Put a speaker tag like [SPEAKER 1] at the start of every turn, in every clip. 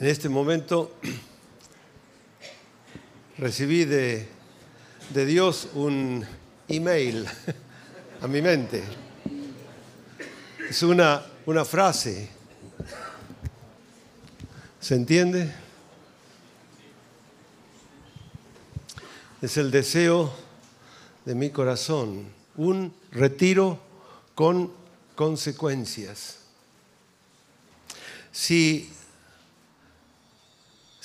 [SPEAKER 1] En este momento recibí de, de Dios un email a mi mente. Es una, una frase. ¿Se entiende? Es el deseo de mi corazón. Un retiro con consecuencias. Si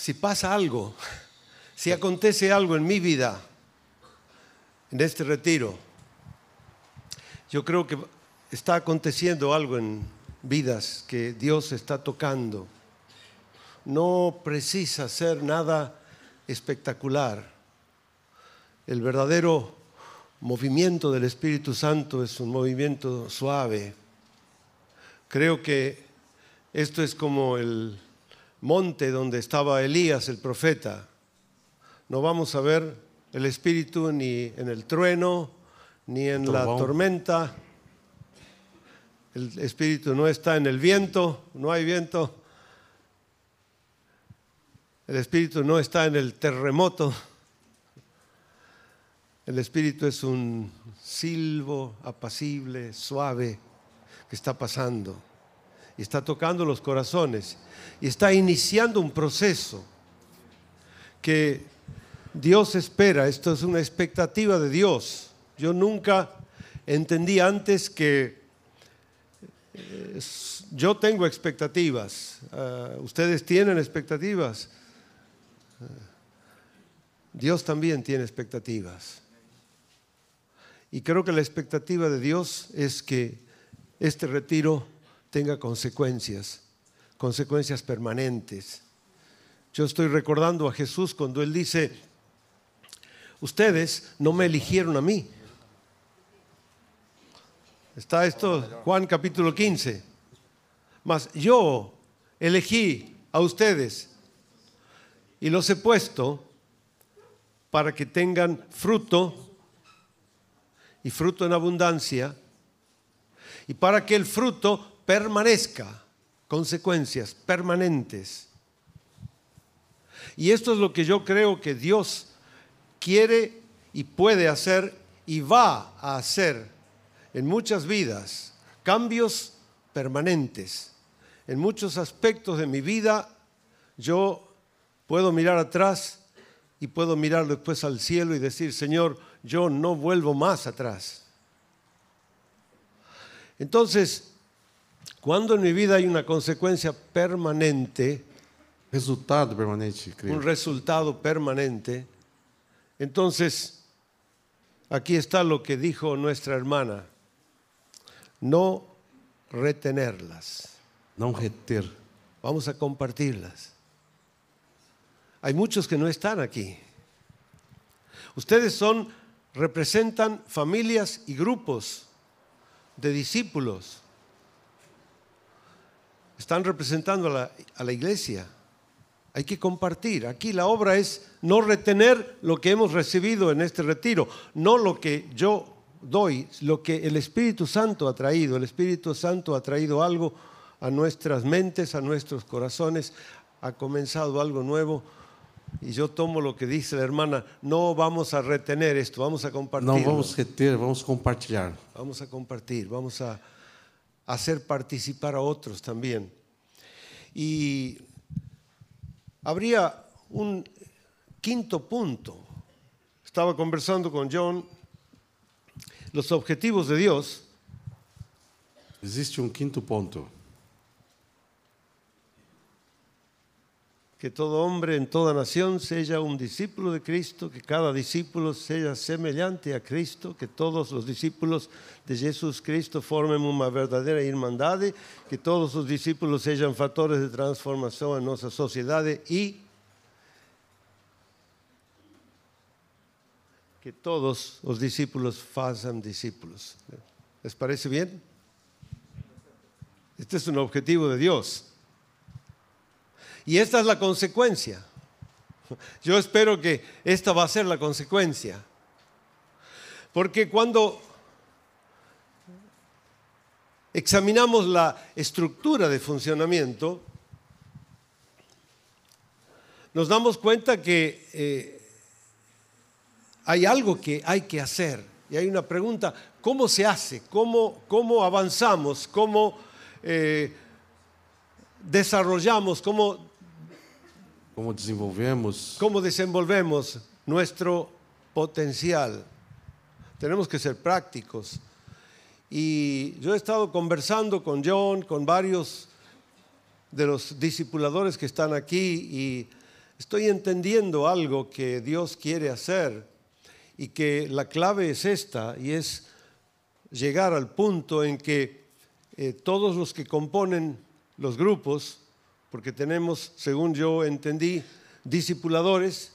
[SPEAKER 1] si pasa algo, si acontece algo en mi vida, en este retiro, yo creo que está aconteciendo algo en vidas que Dios está tocando. No precisa ser nada espectacular. El verdadero movimiento del Espíritu Santo es un movimiento suave. Creo que esto es como el monte donde estaba Elías el profeta. No vamos a ver el espíritu ni en el trueno, ni en la tormenta. El espíritu no está en el viento, no hay viento. El espíritu no está en el terremoto. El espíritu es un silbo apacible, suave, que está pasando y está tocando los corazones y está iniciando un proceso que Dios espera. Esto es una expectativa de Dios. Yo nunca entendí antes que eh, yo tengo expectativas. Ah, ustedes tienen expectativas. Ah, Dios también tiene expectativas. Y creo que la expectativa de Dios es que este retiro tenga consecuencias, consecuencias permanentes. Yo estoy recordando a Jesús cuando Él dice, ustedes no me eligieron a mí. Está esto, Juan capítulo 15. Mas yo elegí a ustedes y los he puesto para que tengan fruto y fruto en abundancia y para que el fruto permanezca, consecuencias permanentes. Y esto es lo que yo creo que Dios quiere y puede hacer y va a hacer en muchas vidas, cambios permanentes. En muchos aspectos de mi vida yo puedo mirar atrás y puedo mirar después al cielo y decir, Señor, yo no vuelvo más atrás. Entonces, cuando en mi vida hay una consecuencia permanente,
[SPEAKER 2] resultado permanente,
[SPEAKER 1] un resultado permanente, entonces aquí está lo que dijo nuestra hermana, no retenerlas.
[SPEAKER 2] No reter.
[SPEAKER 1] Vamos a compartirlas. Hay muchos que no están aquí. Ustedes son, representan familias y grupos de discípulos están representando a la, iglesia. Hay que compartir. Aquí la obra es no retener lo que hemos recibido en este retiro, no lo que yo doy, lo que el Espíritu Santo ha traído. El Espíritu Santo ha traído algo a nuestras mentes, a nuestros corazones, ha comenzado algo nuevo. Y yo tomo lo que dice la hermana, no vamos a retener esto, vamos a compartir.
[SPEAKER 2] No vamos a retener, vamos a compartir.
[SPEAKER 1] Vamos a compartir, vamos a hacer participar a otros también. Y habría un quinto punto. Estaba conversando con John los objetivos de Dios.
[SPEAKER 2] Existe un quinto punto.
[SPEAKER 1] Que todo hombre en toda nación sea un discípulo de Cristo, que cada discípulo sea semejante a Cristo, que todos los discípulos de Jesús Cristo formen una verdadera hermandad, que todos los discípulos sean factores de transformación en nuestra sociedad y que todos los discípulos hagan discípulos. ¿Les parece bien? Este es un objetivo de Dios. Y esta es la consecuencia. Yo espero que esta va a ser la consecuencia. Porque cuando examinamos la estructura de funcionamiento, nos damos cuenta que eh, hay algo que hay que hacer. Y hay una pregunta, ¿cómo se hace? ¿Cómo, cómo avanzamos? ¿Cómo eh, desarrollamos? ¿Cómo,
[SPEAKER 2] Como desenvolvemos
[SPEAKER 1] ¿Cómo desenvolvemos nuestro potencial? Tenemos que ser prácticos. Y yo he estado conversando con John, con varios de los discipuladores que están aquí y estoy entendiendo algo que Dios quiere hacer y que la clave es esta y es llegar al punto en que eh, todos los que componen los grupos, porque tenemos, según yo entendí, discipuladores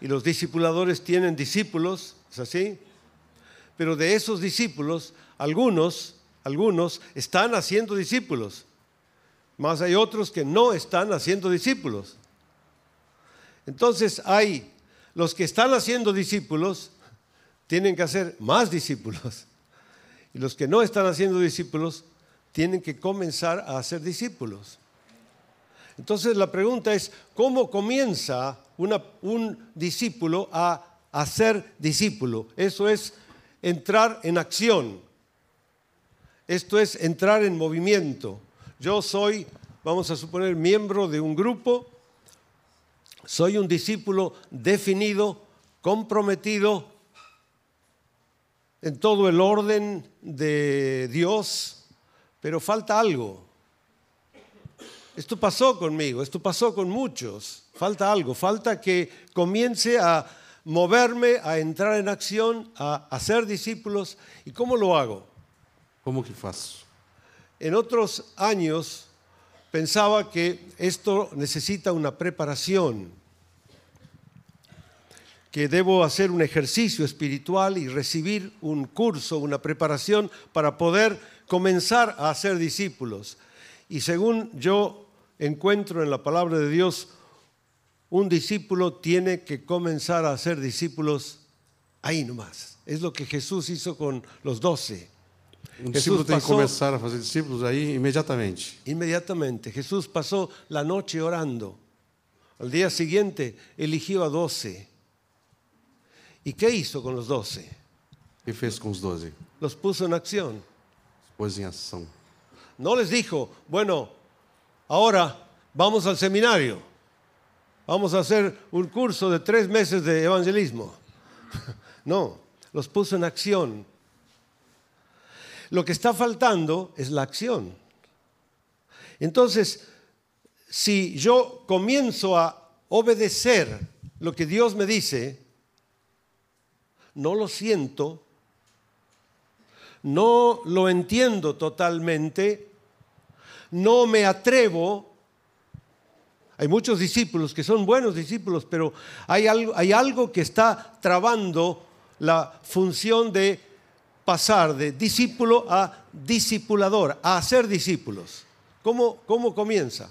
[SPEAKER 1] y los discipuladores tienen discípulos, ¿es así? Pero de esos discípulos, algunos, algunos están haciendo discípulos, más hay otros que no están haciendo discípulos. Entonces hay los que están haciendo discípulos, tienen que hacer más discípulos. Y los que no están haciendo discípulos, tienen que comenzar a hacer discípulos. Entonces la pregunta es, ¿cómo comienza un discípulo a hacer discípulo? Eso es entrar en acción. Esto es entrar en movimiento. Yo soy, vamos a suponer, miembro de un grupo, soy un discípulo definido, comprometido en todo el orden de Dios, pero falta algo. Esto pasó conmigo, esto pasó con muchos. Falta algo, falta que comience a moverme, a entrar en acción, a hacer discípulos. ¿Y cómo lo hago?
[SPEAKER 2] como que faço?
[SPEAKER 1] En otros años pensaba que esto necesita una preparación, que debo hacer un ejercicio espiritual y recibir un curso, una preparación para poder comenzar a hacer discípulos. Y según yo encuentro en la palabra de Dios, un discípulo tiene que comenzar a hacer discípulos ahí nomás. Es lo que Jesús hizo con los doce.
[SPEAKER 2] Um discípulo tem que começar a fazer discípulos aí imediatamente.
[SPEAKER 1] Inmediatamente Jesús pasó la noche orando. Al día siguiente eligió a doce. ¿Y qué hizo con los doce?
[SPEAKER 2] O que fez com os doze?
[SPEAKER 1] Los puso en acción.
[SPEAKER 2] Pôs em ação.
[SPEAKER 1] No les dijo, bueno, ahora vamos al seminario. Vamos a hacer un curso de tres meses de evangelismo. No, los puso en acción. Lo que está faltando es la acción. Entonces, si yo comienzo a obedecer lo que Dios me dice, no lo siento, no lo entiendo totalmente, no me atrevo. Hay muchos discípulos que son buenos discípulos, pero hay algo, que está trabando la función de pasar de discípulo a discipulador, a hacer discípulos. ¿Cómo, cómo comienza?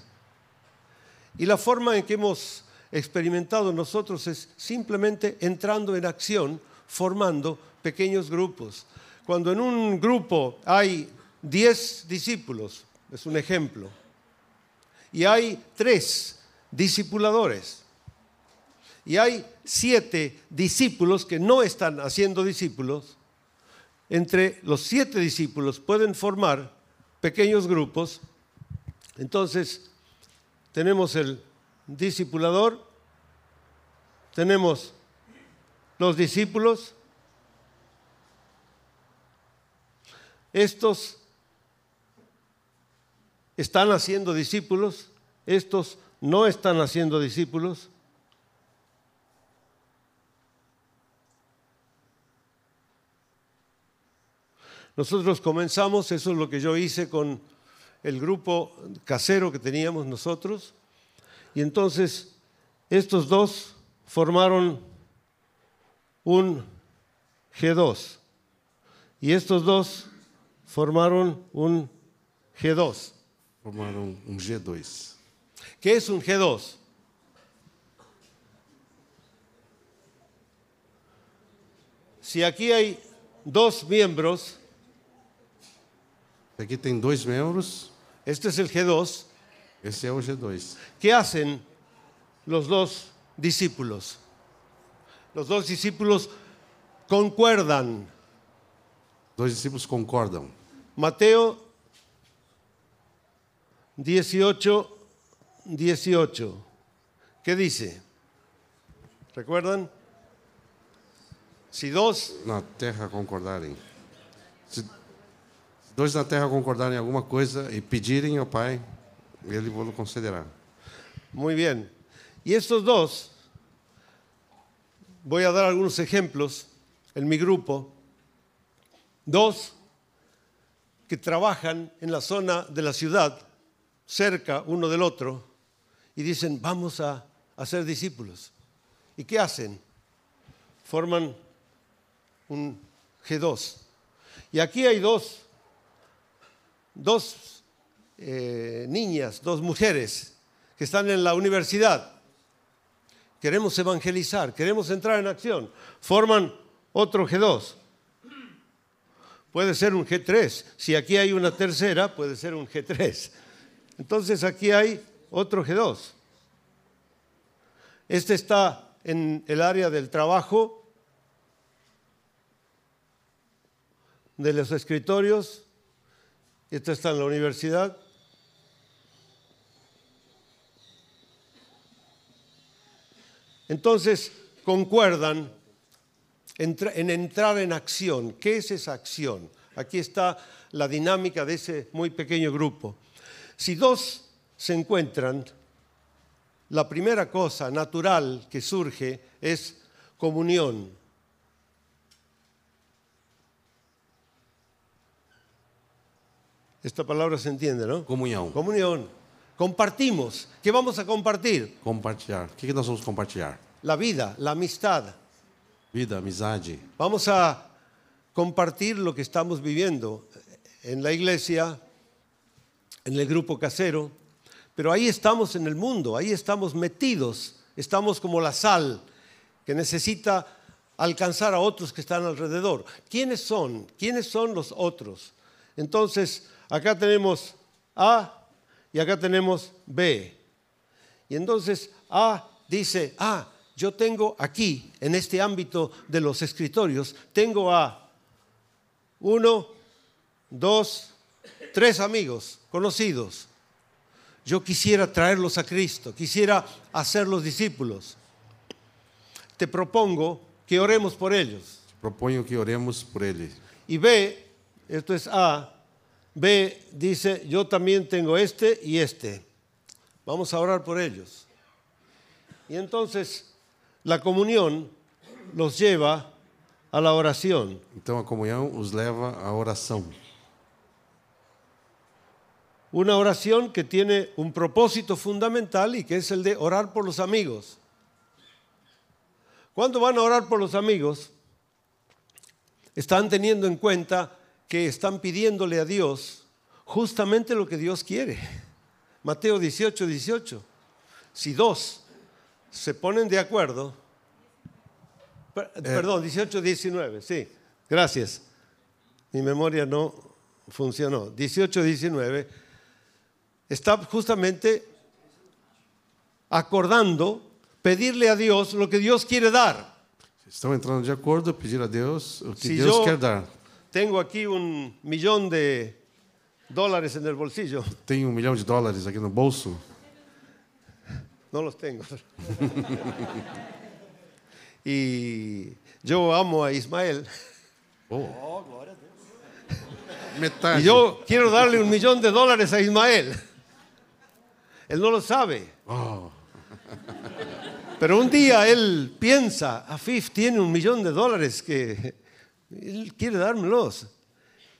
[SPEAKER 1] Y la forma en que hemos experimentado nosotros es simplemente entrando en acción, formando pequeños grupos. Cuando en un grupo hay 10 discípulos, es un ejemplo, y hay tres discipuladores, y hay siete discípulos que no están haciendo discípulos, entre los siete discípulos pueden formar pequeños grupos, entonces tenemos el discipulador, tenemos los discípulos, estos están haciendo discípulos, estos no están haciendo discípulos. Nosotros comenzamos, eso es lo que yo hice con el grupo casero que teníamos nosotros, y entonces estos dos formaron un G2, y estos dos formaron un G2.
[SPEAKER 2] Formaram um G2.
[SPEAKER 1] ¿Qué es un G2? Si aquí hay dos miembros,
[SPEAKER 2] Aqui tem dois membros,
[SPEAKER 1] este es el G2,
[SPEAKER 2] esse é o G2.
[SPEAKER 1] ¿qué hacen los dos discípulos. Los dos discípulos concuerdan.
[SPEAKER 2] Dois discípulos concordam.
[SPEAKER 1] Mateo 18, 18. ¿Qué dice? ¿Recuerdan? Si dos
[SPEAKER 2] Na terra concordarem. Se dois na terra concordarem em alguma coisa e pedirem ao Pai, Ele vos concederá.
[SPEAKER 1] Muy bien. Y estos dos, voy a dar algunos ejemplos en mi grupo, dos que trabajan en la zona de la ciudad, cerca uno del otro, y dicen, vamos a, a ser discípulos. ¿Y qué hacen? Forman un G2. Y aquí hay dos, dos eh, niñas, dos mujeres que están en la universidad. Queremos evangelizar, queremos entrar en acción. Forman otro G2. Puede ser un G3. Si aquí hay una tercera, puede ser un G3. Entonces aquí hay otro G2. Este está en el área del trabajo, de los escritorios, este está en la universidad. Entonces, concuerdan en entrar en acción. ¿Qué es esa acción? Aquí está la dinámica de ese muy pequeño grupo. Si dos se encuentran, la primera cosa natural que surge es comunión. Esta palabra se entiende, ¿no?
[SPEAKER 2] Comunhão.
[SPEAKER 1] Comunión. Compartimos. ¿Qué vamos a compartir?
[SPEAKER 2] Compartilhar. Que que nós vamos compartilhar?
[SPEAKER 1] La vida, la amistad.
[SPEAKER 2] Vida, amizade.
[SPEAKER 1] Vamos a compartir lo que estamos viviendo en la iglesia, en el grupo casero, pero ahí estamos en el mundo, ahí estamos metidos, estamos como la sal que necesita alcanzar a otros que están alrededor. ¿Quiénes son? ¿Quiénes son los otros? Entonces, acá tenemos A y acá tenemos B. Y entonces A dice, ah, yo tengo aquí, en este ámbito de los escritorios, tengo a uno, dos, tres amigos conocidos. Yo quisiera traerlos a Cristo, quisiera hacerlos discípulos. Te propongo que oremos por ellos.
[SPEAKER 2] Proponho que oremos por ele.
[SPEAKER 1] Y B, esto es A, B dice, yo también tengo este y este. Vamos a orar por ellos. Y entonces la comunión los lleva a la oración.
[SPEAKER 2] Então a comunhão os leva à oração.
[SPEAKER 1] Una oración que tiene un propósito fundamental y que es el de orar por los amigos. Cuando van a orar por los amigos, están teniendo en cuenta que están pidiéndole a Dios justamente lo que Dios quiere. Mateo 18, 18. Si dos se ponen de acuerdo, per- perdón, 18, 19, sí, gracias. Mi memoria no funcionó. 18, 19 está justamente acordando pedirle a Dios lo que Dios quiere dar.
[SPEAKER 2] Estão entrando de acordo, pedir a Deus o que
[SPEAKER 1] Si
[SPEAKER 2] Deus
[SPEAKER 1] yo
[SPEAKER 2] quer dar.
[SPEAKER 1] tengo aquí un millón de dólares en el bolsillo,
[SPEAKER 2] Tem um milhão de dólares aqui no bolso.
[SPEAKER 1] no los tengo. y yo amo a Ismael.
[SPEAKER 2] Oh. Metade.
[SPEAKER 1] Y yo quiero darle un millón de dólares a Ismael. Él no lo sabe.
[SPEAKER 2] Oh.
[SPEAKER 1] Pero un día él piensa, Afif tiene un millón de dólares que él quiere dármelos.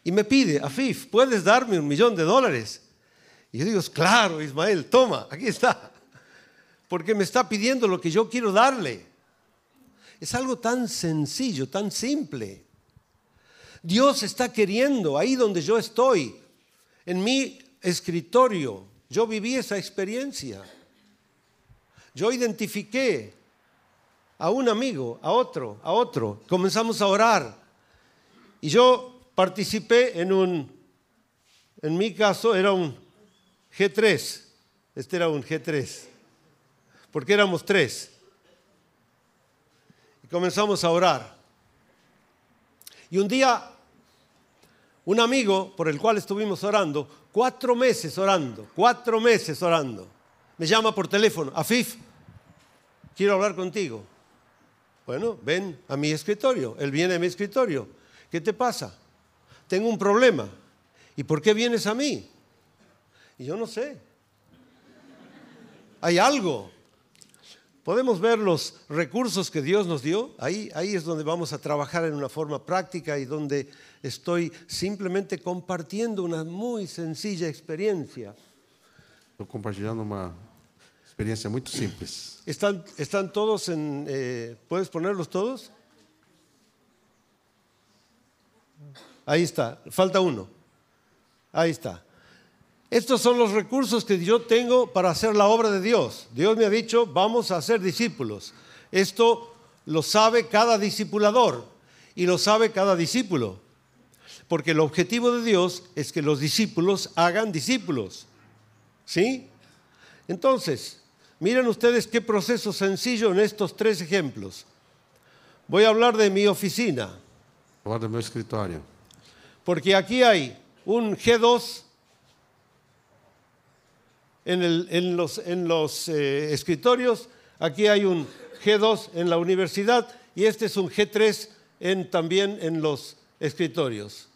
[SPEAKER 1] Y me pide, Afif, ¿puedes darme un millón de dólares? Y yo digo, claro, Ismael, toma, aquí está. Porque me está pidiendo lo que yo quiero darle. Es algo tan sencillo, tan simple. Dios está queriendo ahí donde yo estoy, en mi escritorio. Yo viví esa experiencia. Yo identifiqué a un amigo, a otro, a otro. Comenzamos a orar. Y yo participé en un, en mi caso era un G3. Este era un G3. porque éramos tres. Y comenzamos a orar. Y un día, un amigo por el cual estuvimos orando, cuatro meses orando, cuatro meses orando, me llama por teléfono, Afif, quiero hablar contigo. Bueno, ven a mi escritorio. Él viene a mi escritorio. ¿Qué te pasa? Tengo un problema. ¿Y por qué vienes a mí? Y yo no sé. Hay algo. Podemos ver los recursos que Dios nos dio. Ahí, ahí es donde vamos a trabajar en una forma práctica y donde estoy simplemente compartiendo una muy sencilla experiencia.
[SPEAKER 2] Estou compartilhando uma experiência muito simples.
[SPEAKER 1] ¿Están, están todos en... eh, ¿Puedes ponerlos todos? Ahí está, falta uno. Ahí está. Estos son los recursos que yo tengo para hacer la obra de Dios. Dios me ha dicho, vamos a ser discípulos. Esto lo sabe cada discipulador y lo sabe cada discípulo. Porque el objetivo de Dios es que los discípulos hagan discípulos. ¿Sí? Entonces, miren ustedes qué proceso sencillo en estos tres ejemplos. Voy a hablar de mi oficina,
[SPEAKER 2] Fora do meu escritório.
[SPEAKER 1] porque aquí hay un G2 en, el- en los, en los, eh, escritorios, aquí hay un G2 en la universidad y este es un G3 en, también en los escritorios.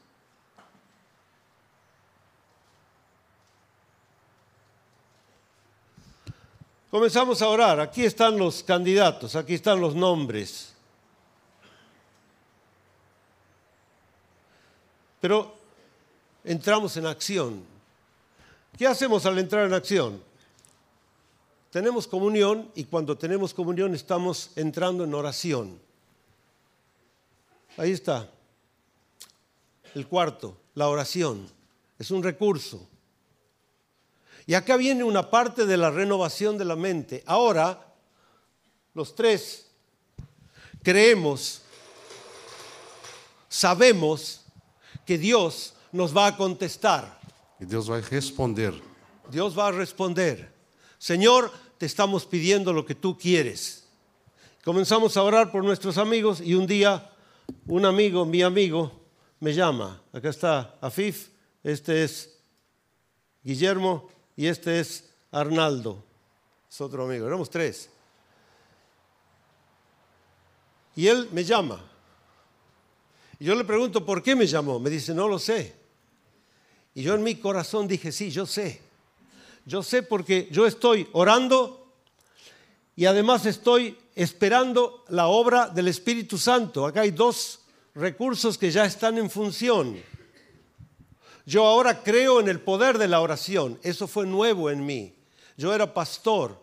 [SPEAKER 1] Comenzamos a orar. Aquí están los candidatos, aquí están los nombres. Pero entramos en acción. ¿Qué hacemos al entrar en acción? Tenemos comunión y cuando tenemos comunión estamos entrando en oración. Ahí está. El cuarto, la oración. Es un recurso. Y acá viene una parte de la renovación de la mente. Ahora, los tres creemos, sabemos que Dios nos va a contestar.
[SPEAKER 2] E Deus vai responder.
[SPEAKER 1] Dios va a responder. Señor, te estamos pidiendo lo que tú quieres. Comenzamos a orar por nuestros amigos y un día un amigo, mi amigo, me llama. Acá está Afif, este es Guillermo y este es Arnaldo. Es otro amigo, éramos tres. Y él me llama. Y yo le pregunto, ¿por qué me llamó? Me dice, no lo sé. Y yo en mi corazón dije, sí, yo sé. Yo sé porque yo estoy orando y además estoy esperando la obra del Espíritu Santo. Acá hay dos recursos que ya están en función. Yo ahora creo en el poder de la oración. Eso fue nuevo en mí. Yo era pastor,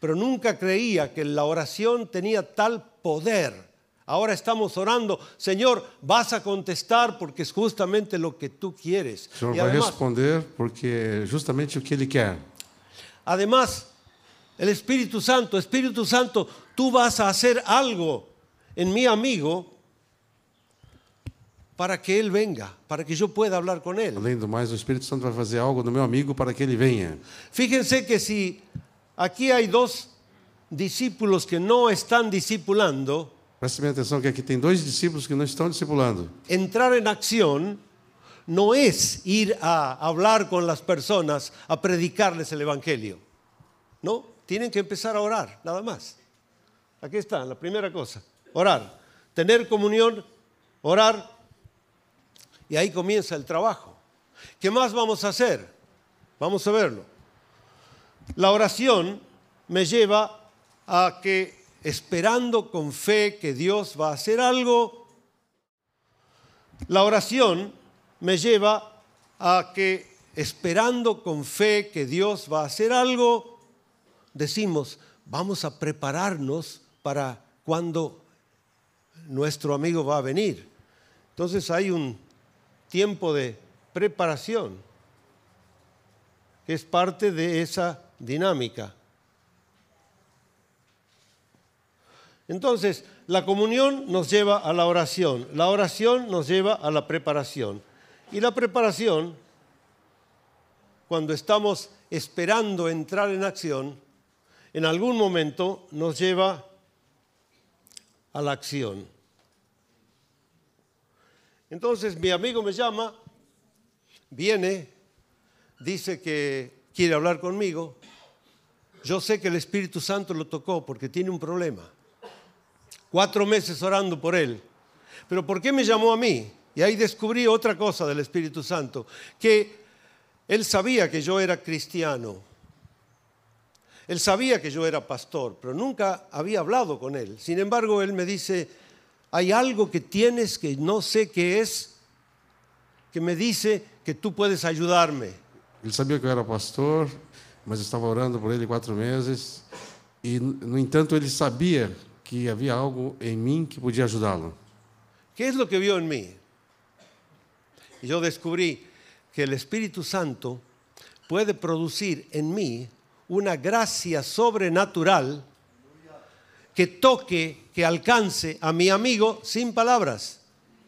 [SPEAKER 1] pero nunca creía que la oración tenía tal poder. Ahora estamos orando, Señor, vas a contestar porque es justamente lo que tú quieres. Y
[SPEAKER 2] vai
[SPEAKER 1] además,
[SPEAKER 2] responder porque justamente o que Ele quer.
[SPEAKER 1] Además, el Espíritu Santo, Espíritu Santo, tú vas a hacer algo en mi amigo para que él venga, para que yo pueda hablar con él.
[SPEAKER 2] Além do mais, o Espírito Santo vai fazer algo no meu amigo para que ele venha.
[SPEAKER 1] Fíjense que si aquí hay dos discípulos que no están discipulando,
[SPEAKER 2] Preste bem atenção que aqui tem dois discípulos que não estão discipulando.
[SPEAKER 1] entrar en acción no es ir a hablar con las personas, a predicarles el Evangelio. No, tienen que empezar a orar, nada más. Aquí está, la primera cosa, orar. Tener comunión, orar, y ahí comienza el trabajo. ¿Qué más vamos a hacer? Vamos a verlo. La oración me lleva a que, esperando con fe que Dios va a hacer algo, la oración me lleva a que, esperando con fe que Dios va a hacer algo, decimos, vamos a prepararnos para cuando nuestro amigo va a venir. Entonces hay un tiempo de preparación es parte de esa dinámica. Entonces, la comunión nos lleva a la oración, la oración nos lleva a la preparación. Y la preparación, cuando estamos esperando entrar en acción, en algún momento nos lleva a la acción. Entonces mi amigo me llama, viene, dice que quiere hablar conmigo. Yo sé que el Espíritu Santo lo tocó porque tiene un problema. Cuatro meses orando por él. Pero ¿por qué me llamó a mí? Y ahí descubrí otra cosa del Espíritu Santo, que él sabía que yo era cristiano. Él sabía que yo era pastor, pero nunca había hablado con él. Sin embargo, él me dice, hay algo que tienes que no sé qué es, que me dice que tú puedes ayudarme.
[SPEAKER 2] Ele sabia que eu era pastor, mas estava orando por ele quatro meses. E, no entanto, ele sabia que havia algo em mim que podia ajudá-lo.
[SPEAKER 1] ¿Qué es lo que vio en mí? Y yo descubrí que el Espíritu Santo puede producir en mí una gracia sobrenatural que toque, que alcance a mi amigo sin palabras.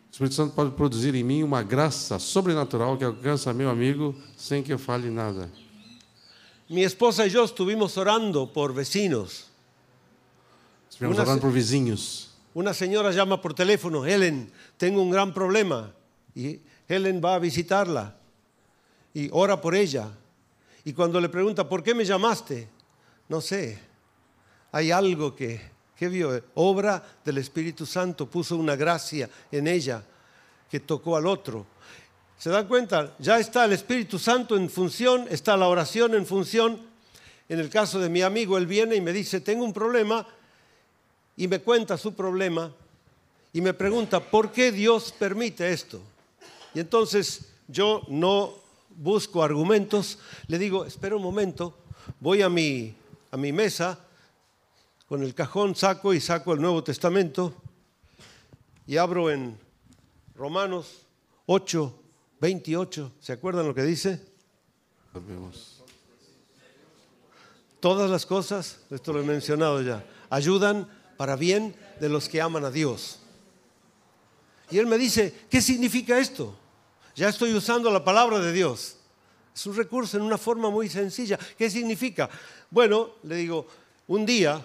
[SPEAKER 2] O Espírito Santo pode produzir em mim uma graça sobrenatural que alcança meu amigo sem que eu fale nada.
[SPEAKER 1] Mi esposa y yo estuvimos orando por vecinos.
[SPEAKER 2] Estivemos orando por vizinhos.
[SPEAKER 1] Una señora llama por teléfono, Helen, tengo un gran problema. Y Helen va a visitarla y ora por ella. Y cuando le pregunta, ¿por qué me llamaste? No sé, hay algo que, que vio, obra del Espíritu Santo, puso una gracia en ella que tocó al otro. ¿Se dan cuenta? Ya está el Espíritu Santo en función, está la oración en función. En el caso de mi amigo, él viene y me dice, tengo un problema, y me cuenta su problema y me pregunta, ¿por qué Dios permite esto? Y entonces yo no busco argumentos, le digo, espera un momento, voy a mi, a mi mesa, con el cajón saco y saco el Nuevo Testamento y abro en Romanos 8, 28, ¿se acuerdan lo que dice? Todas las cosas, esto lo he mencionado ya, ayudan para bien de los que aman a Dios. Y él me dice, ¿qué significa esto? Ya estoy usando la palabra de Dios. Es un recurso en una forma muy sencilla. ¿Qué significa? Bueno, le digo, un día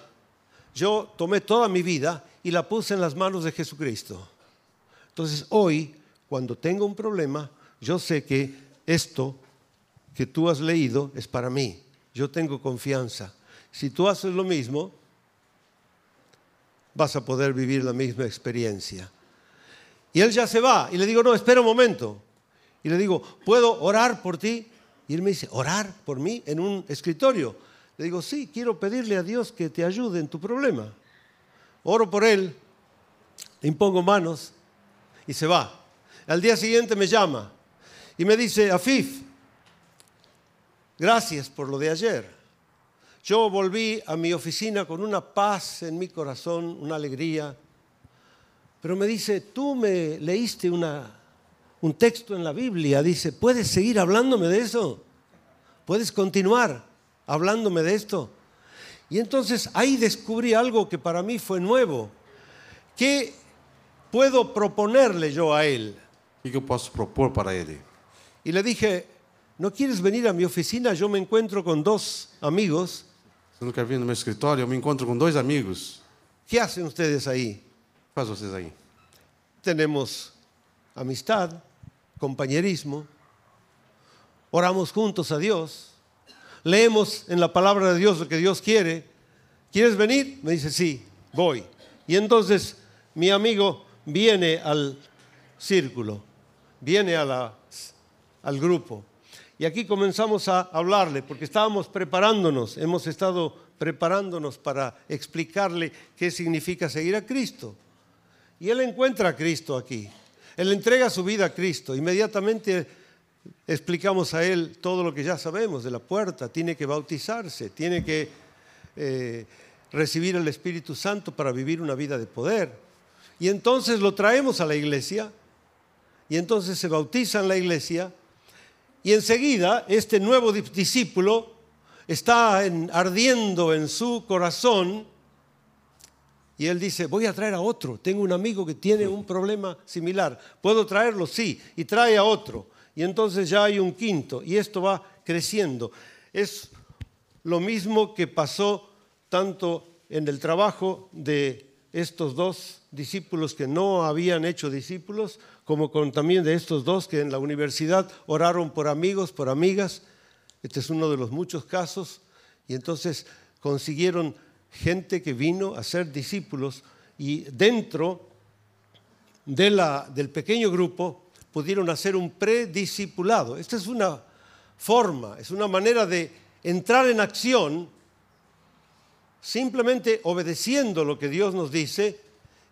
[SPEAKER 1] yo tomé toda mi vida y la puse en las manos de Jesucristo. Entonces hoy, cuando tengo un problema, yo sé que esto que tú has leído es para mí. Yo tengo confianza. Si tú haces lo mismo, vas a poder vivir la misma experiencia. Y él ya se va. Y le digo, no, espera un momento. Y le digo, ¿puedo orar por ti? Y él me dice, ¿orar por mí en un escritorio? Le digo, sí, quiero pedirle a Dios que te ayude en tu problema. Oro por él, le impongo manos y se va. Al día siguiente me llama y me dice, Afif, gracias por lo de ayer. Yo volví a mi oficina con una paz en mi corazón, una alegría. Pero me dice, tú me leíste una, un texto en la Biblia, dice, ¿puedes seguir hablándome de eso? ¿Puedes continuar hablándome de esto? Y entonces ahí descubrí algo que para mí fue nuevo. ¿Qué puedo proponerle yo a él?
[SPEAKER 2] O que que eu posso propor para ele?
[SPEAKER 1] Y le dije, ¿no quieres venir a mi oficina? Yo me encuentro con dos amigos.
[SPEAKER 2] Você não quer vir no meu escritório? Eu me encontro com dois amigos.
[SPEAKER 1] ¿Qué hacen ustedes ahí?
[SPEAKER 2] O que faz vocês aí?
[SPEAKER 1] Tenemos amistad, compañerismo, oramos juntos a Dios, leemos en la palabra de Dios lo que Dios quiere. ¿Quieres venir? Me dice, sí, voy. Y entonces mi amigo viene al círculo, viene al grupo. Y aquí comenzamos a hablarle, porque estábamos preparándonos, hemos estado preparándonos para explicarle qué significa seguir a Cristo. Y él encuentra a Cristo aquí. Él entrega su vida a Cristo. Inmediatamente explicamos a él todo lo que ya sabemos de la puerta. Tiene que bautizarse, tiene que eh, recibir el Espíritu Santo para vivir una vida de poder. Y entonces lo traemos a la iglesia. Y entonces se bautiza en la iglesia. Y enseguida este nuevo di- discípulo está en- ardiendo en su corazón y él dice, voy a traer a otro. Tengo un amigo que tiene un problema similar. ¿Puedo traerlo? Sí. Y trae a otro. Y entonces ya hay un quinto. Y esto va creciendo. Es lo mismo que pasó tanto en el trabajo de estos dos discípulos que no habían hecho discípulos, como con también de estos dos que en la universidad oraron por amigos, por amigas. Este es uno de los muchos casos. Y entonces consiguieron gente que vino a ser discípulos y dentro de la, del pequeño grupo pudieron hacer un prediscipulado. Esta es una forma, es una manera de entrar en acción simplemente obedeciendo lo que Dios nos dice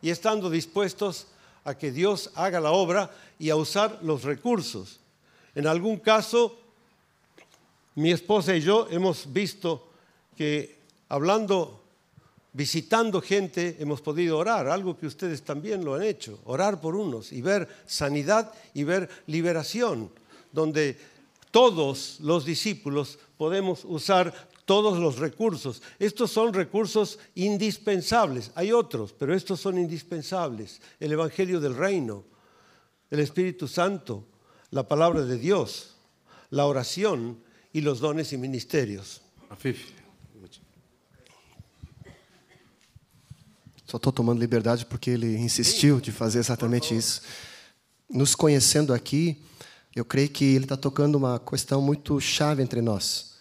[SPEAKER 1] y estando dispuestos a que Dios haga la obra y a usar los recursos. En algún caso, mi esposa y yo hemos visto que hablando, visitando gente, hemos podido orar, algo que ustedes también lo han hecho, orar por unos y ver sanidad y ver liberación, donde todos los discípulos podemos usar todos los recursos. Estos son recursos indispensables. Hay otros, pero estos son indispensables. El Evangelio del Reino, el Espíritu Santo, la palabra de Dios, la oración y los dones y ministerios.
[SPEAKER 3] Só estou tomando liberdade porque ele insistiu de fazer exatamente isso. Nos conhecendo aqui, eu creio que ele está tocando uma questão muito chave entre nós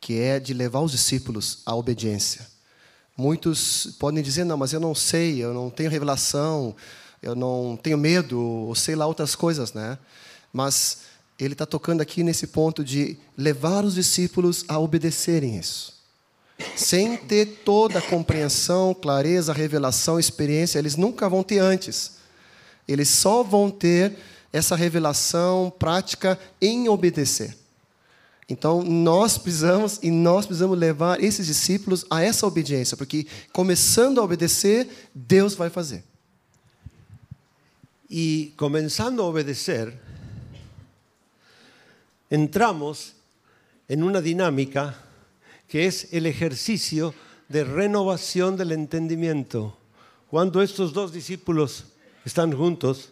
[SPEAKER 3] que é de levar os discípulos à obediência. Muitos podem dizer: não, mas eu não sei, eu não tenho revelação, eu não tenho medo, ou sei lá outras coisas, né? Mas ele está tocando aqui nesse ponto de levar os discípulos a obedecerem isso. Sem ter toda a compreensão, clareza, revelação, experiência, eles nunca vão ter antes. Eles só vão ter essa revelação prática em obedecer. Então, nós precisamos e nós precisamos levar esses discípulos a essa obediência, porque começando a obedecer, Deus vai fazer.
[SPEAKER 1] E começando a obedecer, entramos en una dinámica que es el ejercicio de renovación del entendimiento. Cuando estos dos discípulos están juntos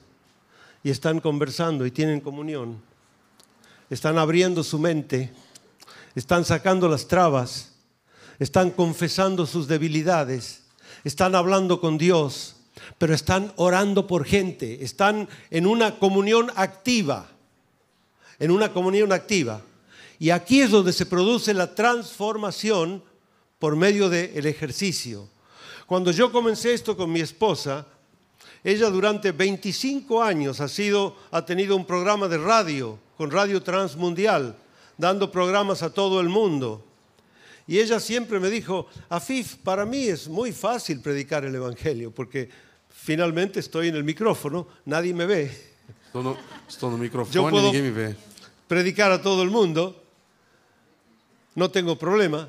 [SPEAKER 1] y están conversando y tienen comunión, están abriendo su mente, están sacando las trabas, están confesando sus debilidades, están hablando con Dios, pero están orando por gente, están en una comunión activa, en una comunión activa. Y aquí es donde se produce la transformación por medio del ejercicio. Cuando yo comencé esto con mi esposa, ella durante 25 años ha, sido, ha tenido un programa de radio con Radio Transmundial, dando programas a todo el mundo. Y ella siempre me dijo, Afif, para mí es muy fácil predicar el Evangelio, porque finalmente estoy en el micrófono, nadie me ve.
[SPEAKER 2] Estoy en el micrófono, nadie me ve.
[SPEAKER 1] Predicar a todo el mundo, no tengo problema.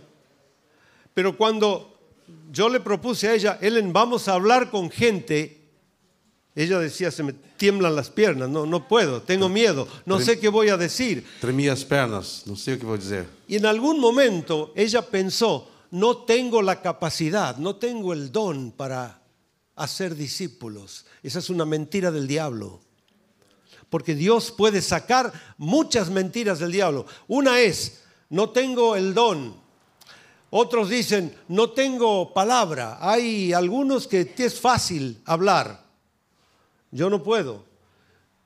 [SPEAKER 1] Pero cuando yo le propuse a ella, Ellen, vamos a hablar con gente ella decía, se me tiemblan las piernas, no, no puedo, tengo miedo, no sé qué voy a decir.
[SPEAKER 2] Tremía las piernas, no sé qué voy a decir.
[SPEAKER 1] Y en algún momento ella pensó, no tengo la capacidad, no tengo el don para hacer discípulos. Esa es una mentira del diablo. Porque Dios puede sacar muchas mentiras del diablo. Una es, no tengo el don. Otros dicen, no tengo palabra. Hay algunos que es fácil hablar. Yo no puedo.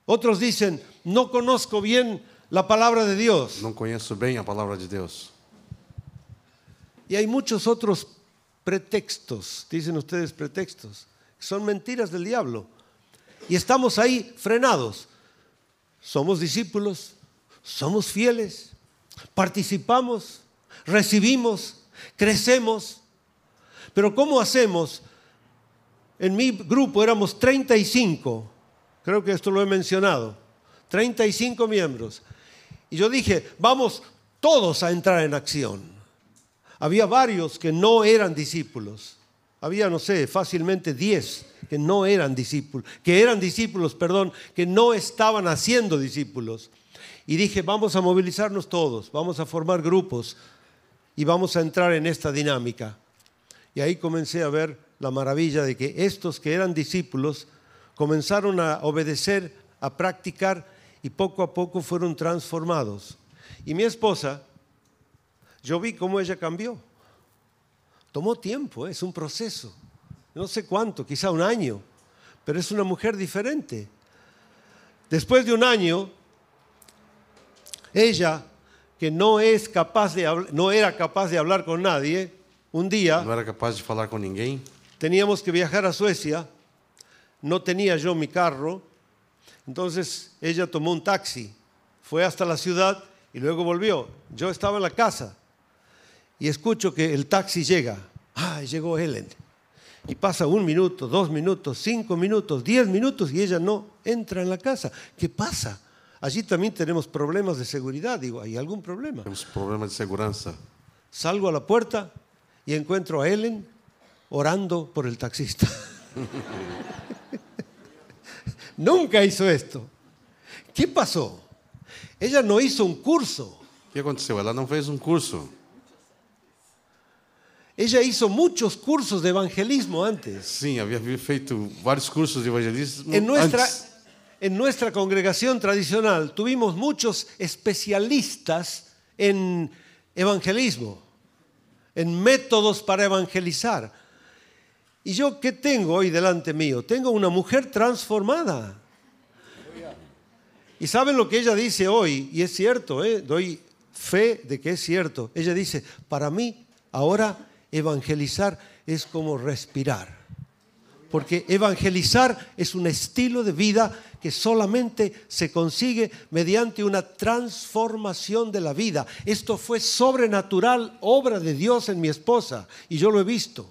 [SPEAKER 1] Otros dicen, no conozco bien la palabra de Dios.
[SPEAKER 2] No conozco bien la palabra de Dios.
[SPEAKER 1] Y hay muchos otros pretextos, dicen ustedes pretextos, son mentiras del diablo. Y estamos ahí frenados. Somos discípulos, somos fieles, participamos, recibimos, crecemos. Pero ¿cómo hacemos en mi grupo éramos 35, creo que esto lo he mencionado, 35 miembros. Y yo dije, vamos todos a entrar en acción. Había varios que no eran discípulos. Había, no sé, fácilmente 10 que no eran discípulos, que eran discípulos, perdón, que no estaban haciendo discípulos. Y dije, vamos a movilizarnos todos, vamos a formar grupos y vamos a entrar en esta dinámica. Y ahí comencé a ver la maravilla de que estos que eran discípulos comenzaron a obedecer, a practicar y poco a poco fueron transformados. Y mi esposa, yo vi cómo ella cambió. Tomó tiempo, es un proceso. No sé cuánto, quizá un año, pero es una mujer diferente. Después de un año, ella, que no, es capaz de, no era capaz de hablar con nadie, un día...
[SPEAKER 2] No era capaz de falar com ninguém.
[SPEAKER 1] Teníamos que viajar a Suecia, no tenía yo mi carro, entonces ella tomó un taxi, fue hasta la ciudad y luego volvió. Yo estaba en la casa y escucho que el taxi llega. Ah, llegó Helen. Y pasa un minuto, dos minutos, cinco minutos, diez minutos y ella no entra en la casa. ¿Qué pasa? Allí también tenemos problemas de seguridad. Digo, ¿hay algún problema?
[SPEAKER 2] Temos problemas de segurança.
[SPEAKER 1] Salgo a la puerta y encuentro a Helen orando por el taxista. Nunca hizo esto. ¿Qué pasó? Ella no hizo un curso.
[SPEAKER 2] O que aconteceu? Ela não fez um curso.
[SPEAKER 1] Ella hizo muchos cursos de evangelismo antes.
[SPEAKER 2] Sim, havia feito vários cursos de evangelismo
[SPEAKER 1] En nuestra,
[SPEAKER 2] antes.
[SPEAKER 1] En nuestra congregación tradicional tuvimos muchos especialistas en evangelismo, en métodos para evangelizar. ¿Y yo qué tengo hoy delante mío? Tengo una mujer transformada. ¿Y saben lo que ella dice hoy? Y es cierto, ¿eh? doy fe de que es cierto. Ella dice, para mí ahora evangelizar es como respirar. Porque evangelizar es un estilo de vida que solamente se consigue mediante una transformación de la vida. Esto fue sobrenatural, obra de Dios en mi esposa, y yo lo he visto.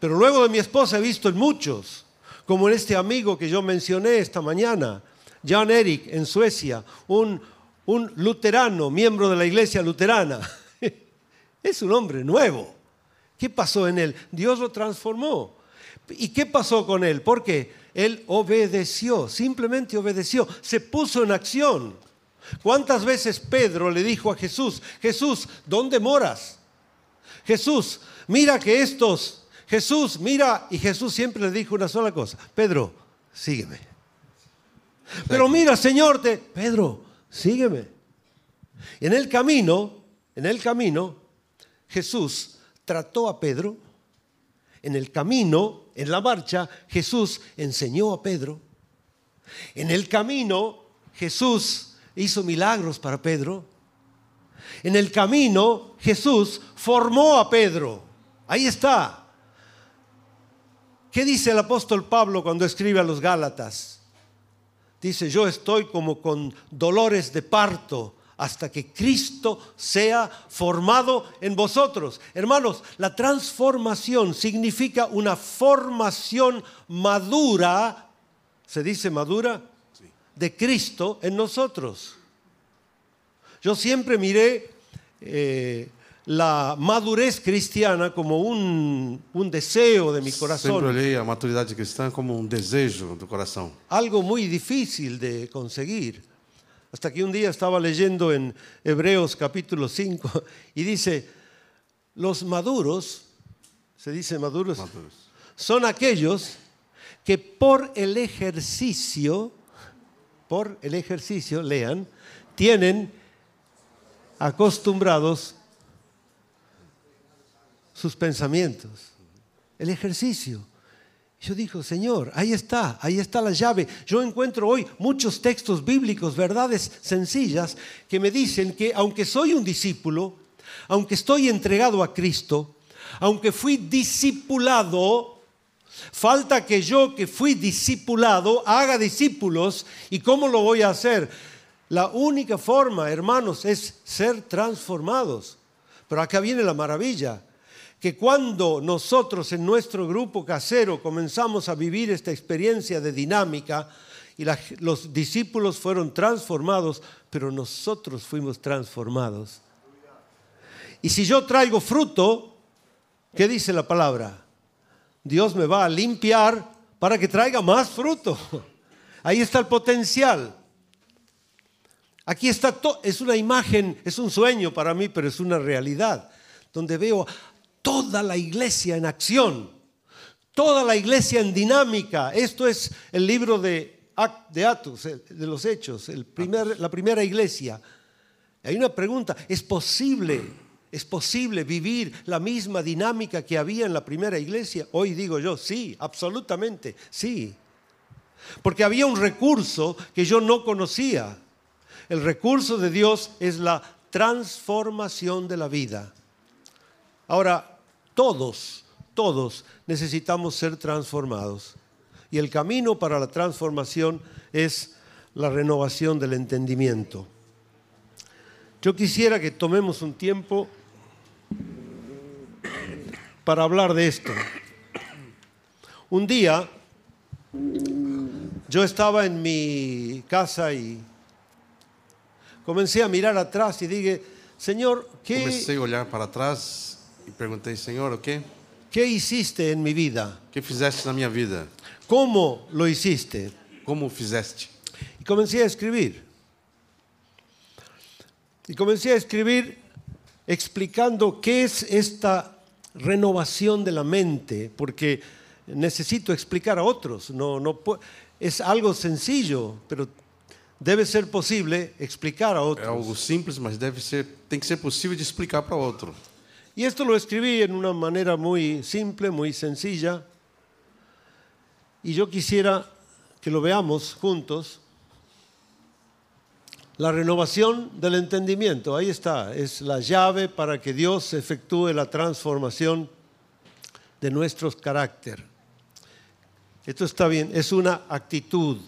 [SPEAKER 1] Pero luego de mi esposa he visto en muchos, como en este amigo que yo mencioné esta mañana, Jan Erik en Suecia, un, un luterano, miembro de la iglesia luterana. Es un hombre nuevo. ¿Qué pasó en él? Dios lo transformó. ¿Y qué pasó con él? Porque él obedeció, simplemente obedeció, se puso en acción. ¿Cuántas veces Pedro le dijo a Jesús, Jesús, ¿dónde moras? Jesús, mira que estos, Jesús, mira, y Jesús siempre le dijo una sola cosa, Pedro, sígueme. Pero mira, Señor, te, Pedro, sígueme. En el camino, en el camino, Jesús trató a Pedro. En el camino, en la marcha, Jesús enseñó a Pedro. En el camino, Jesús hizo milagros para Pedro. En el camino, Jesús formó a Pedro. Ahí está. ¿Qué dice el apóstol Pablo cuando escribe a los Gálatas? Dice, yo estoy como con dolores de parto hasta que Cristo sea formado en vosotros. Hermanos, la transformación significa una formación madura, ¿se dice madura? De Cristo en nosotros. Yo siempre miré eh, la madurez cristiana como un, un deseo de mi corazón.
[SPEAKER 2] Sempre olhei a maturidade cristã como um desejo do coração.
[SPEAKER 1] algo muy difícil de conseguir. Hasta que un día estaba leyendo en Hebreos capítulo 5 y dice, los maduros, se dice maduros,
[SPEAKER 2] Maduros.
[SPEAKER 1] son aquellos que por el ejercicio, por el ejercicio, lean, tienen acostumbrados sus pensamientos. El ejercicio. Yo digo, Señor, ahí está, ahí está la llave. Yo encuentro hoy muchos textos bíblicos, verdades sencillas, que me dicen que aunque soy un discípulo, aunque estoy entregado a Cristo, aunque fui discipulado, falta que yo que fui discipulado haga discípulos. ¿Y cómo lo voy a hacer? La única forma, hermanos, es ser transformados. Pero acá viene la maravilla que cuando nosotros en nuestro grupo casero comenzamos a vivir esta experiencia de dinámica y los discípulos fueron transformados, pero nosotros fuimos transformados. Y si yo traigo fruto, ¿qué dice la palabra? Dios me va a limpiar para que traiga más fruto. Ahí está el potencial. Aquí está, to- es una imagen, es un sueño para mí, pero es una realidad, donde veo toda la iglesia en acción, toda la iglesia en dinámica. Esto es el libro de, de Atos, de los Hechos, el primer- la primera iglesia. Hay una pregunta, ¿es posible ¿Es posible vivir la misma dinámica que había en la primera iglesia? Hoy digo yo, sí, absolutamente, sí. Porque había un recurso que yo no conocía. El recurso de Dios es la transformación de la vida. Ahora, todos, todos necesitamos ser transformados. Y el camino para la transformación es la renovación del entendimiento. Yo quisiera que tomemos un tiempo para hablar de esto. Un día yo estaba en mi casa y comencé a mirar atrás y dije, Señor, ¿qué,
[SPEAKER 2] Comecei a olhar para trás perguntei, Senhor, o quê?
[SPEAKER 1] ¿qué hiciste en mi vida?
[SPEAKER 2] O que fizeste na minha vida?
[SPEAKER 1] ¿Cómo lo hiciste?
[SPEAKER 2] Como fizeste?
[SPEAKER 1] Y comencé a escribir. Y comencé a escribir explicando qué es esta renovación de la mente, porque necesito explicar a otros. No, no, es algo sencillo, pero debe ser posible explicar a
[SPEAKER 2] É
[SPEAKER 1] otros.
[SPEAKER 2] algo simples, mas deve ser, tem que ser possível de explicar para outro.
[SPEAKER 1] Y esto lo escribí en una manera muy simple, muy sencilla. Y yo quisiera que lo veamos juntos. La renovación del entendimiento, ahí está, es la llave para que Dios efectúe la transformación de nuestro carácter. Esto está bien, es una actitud,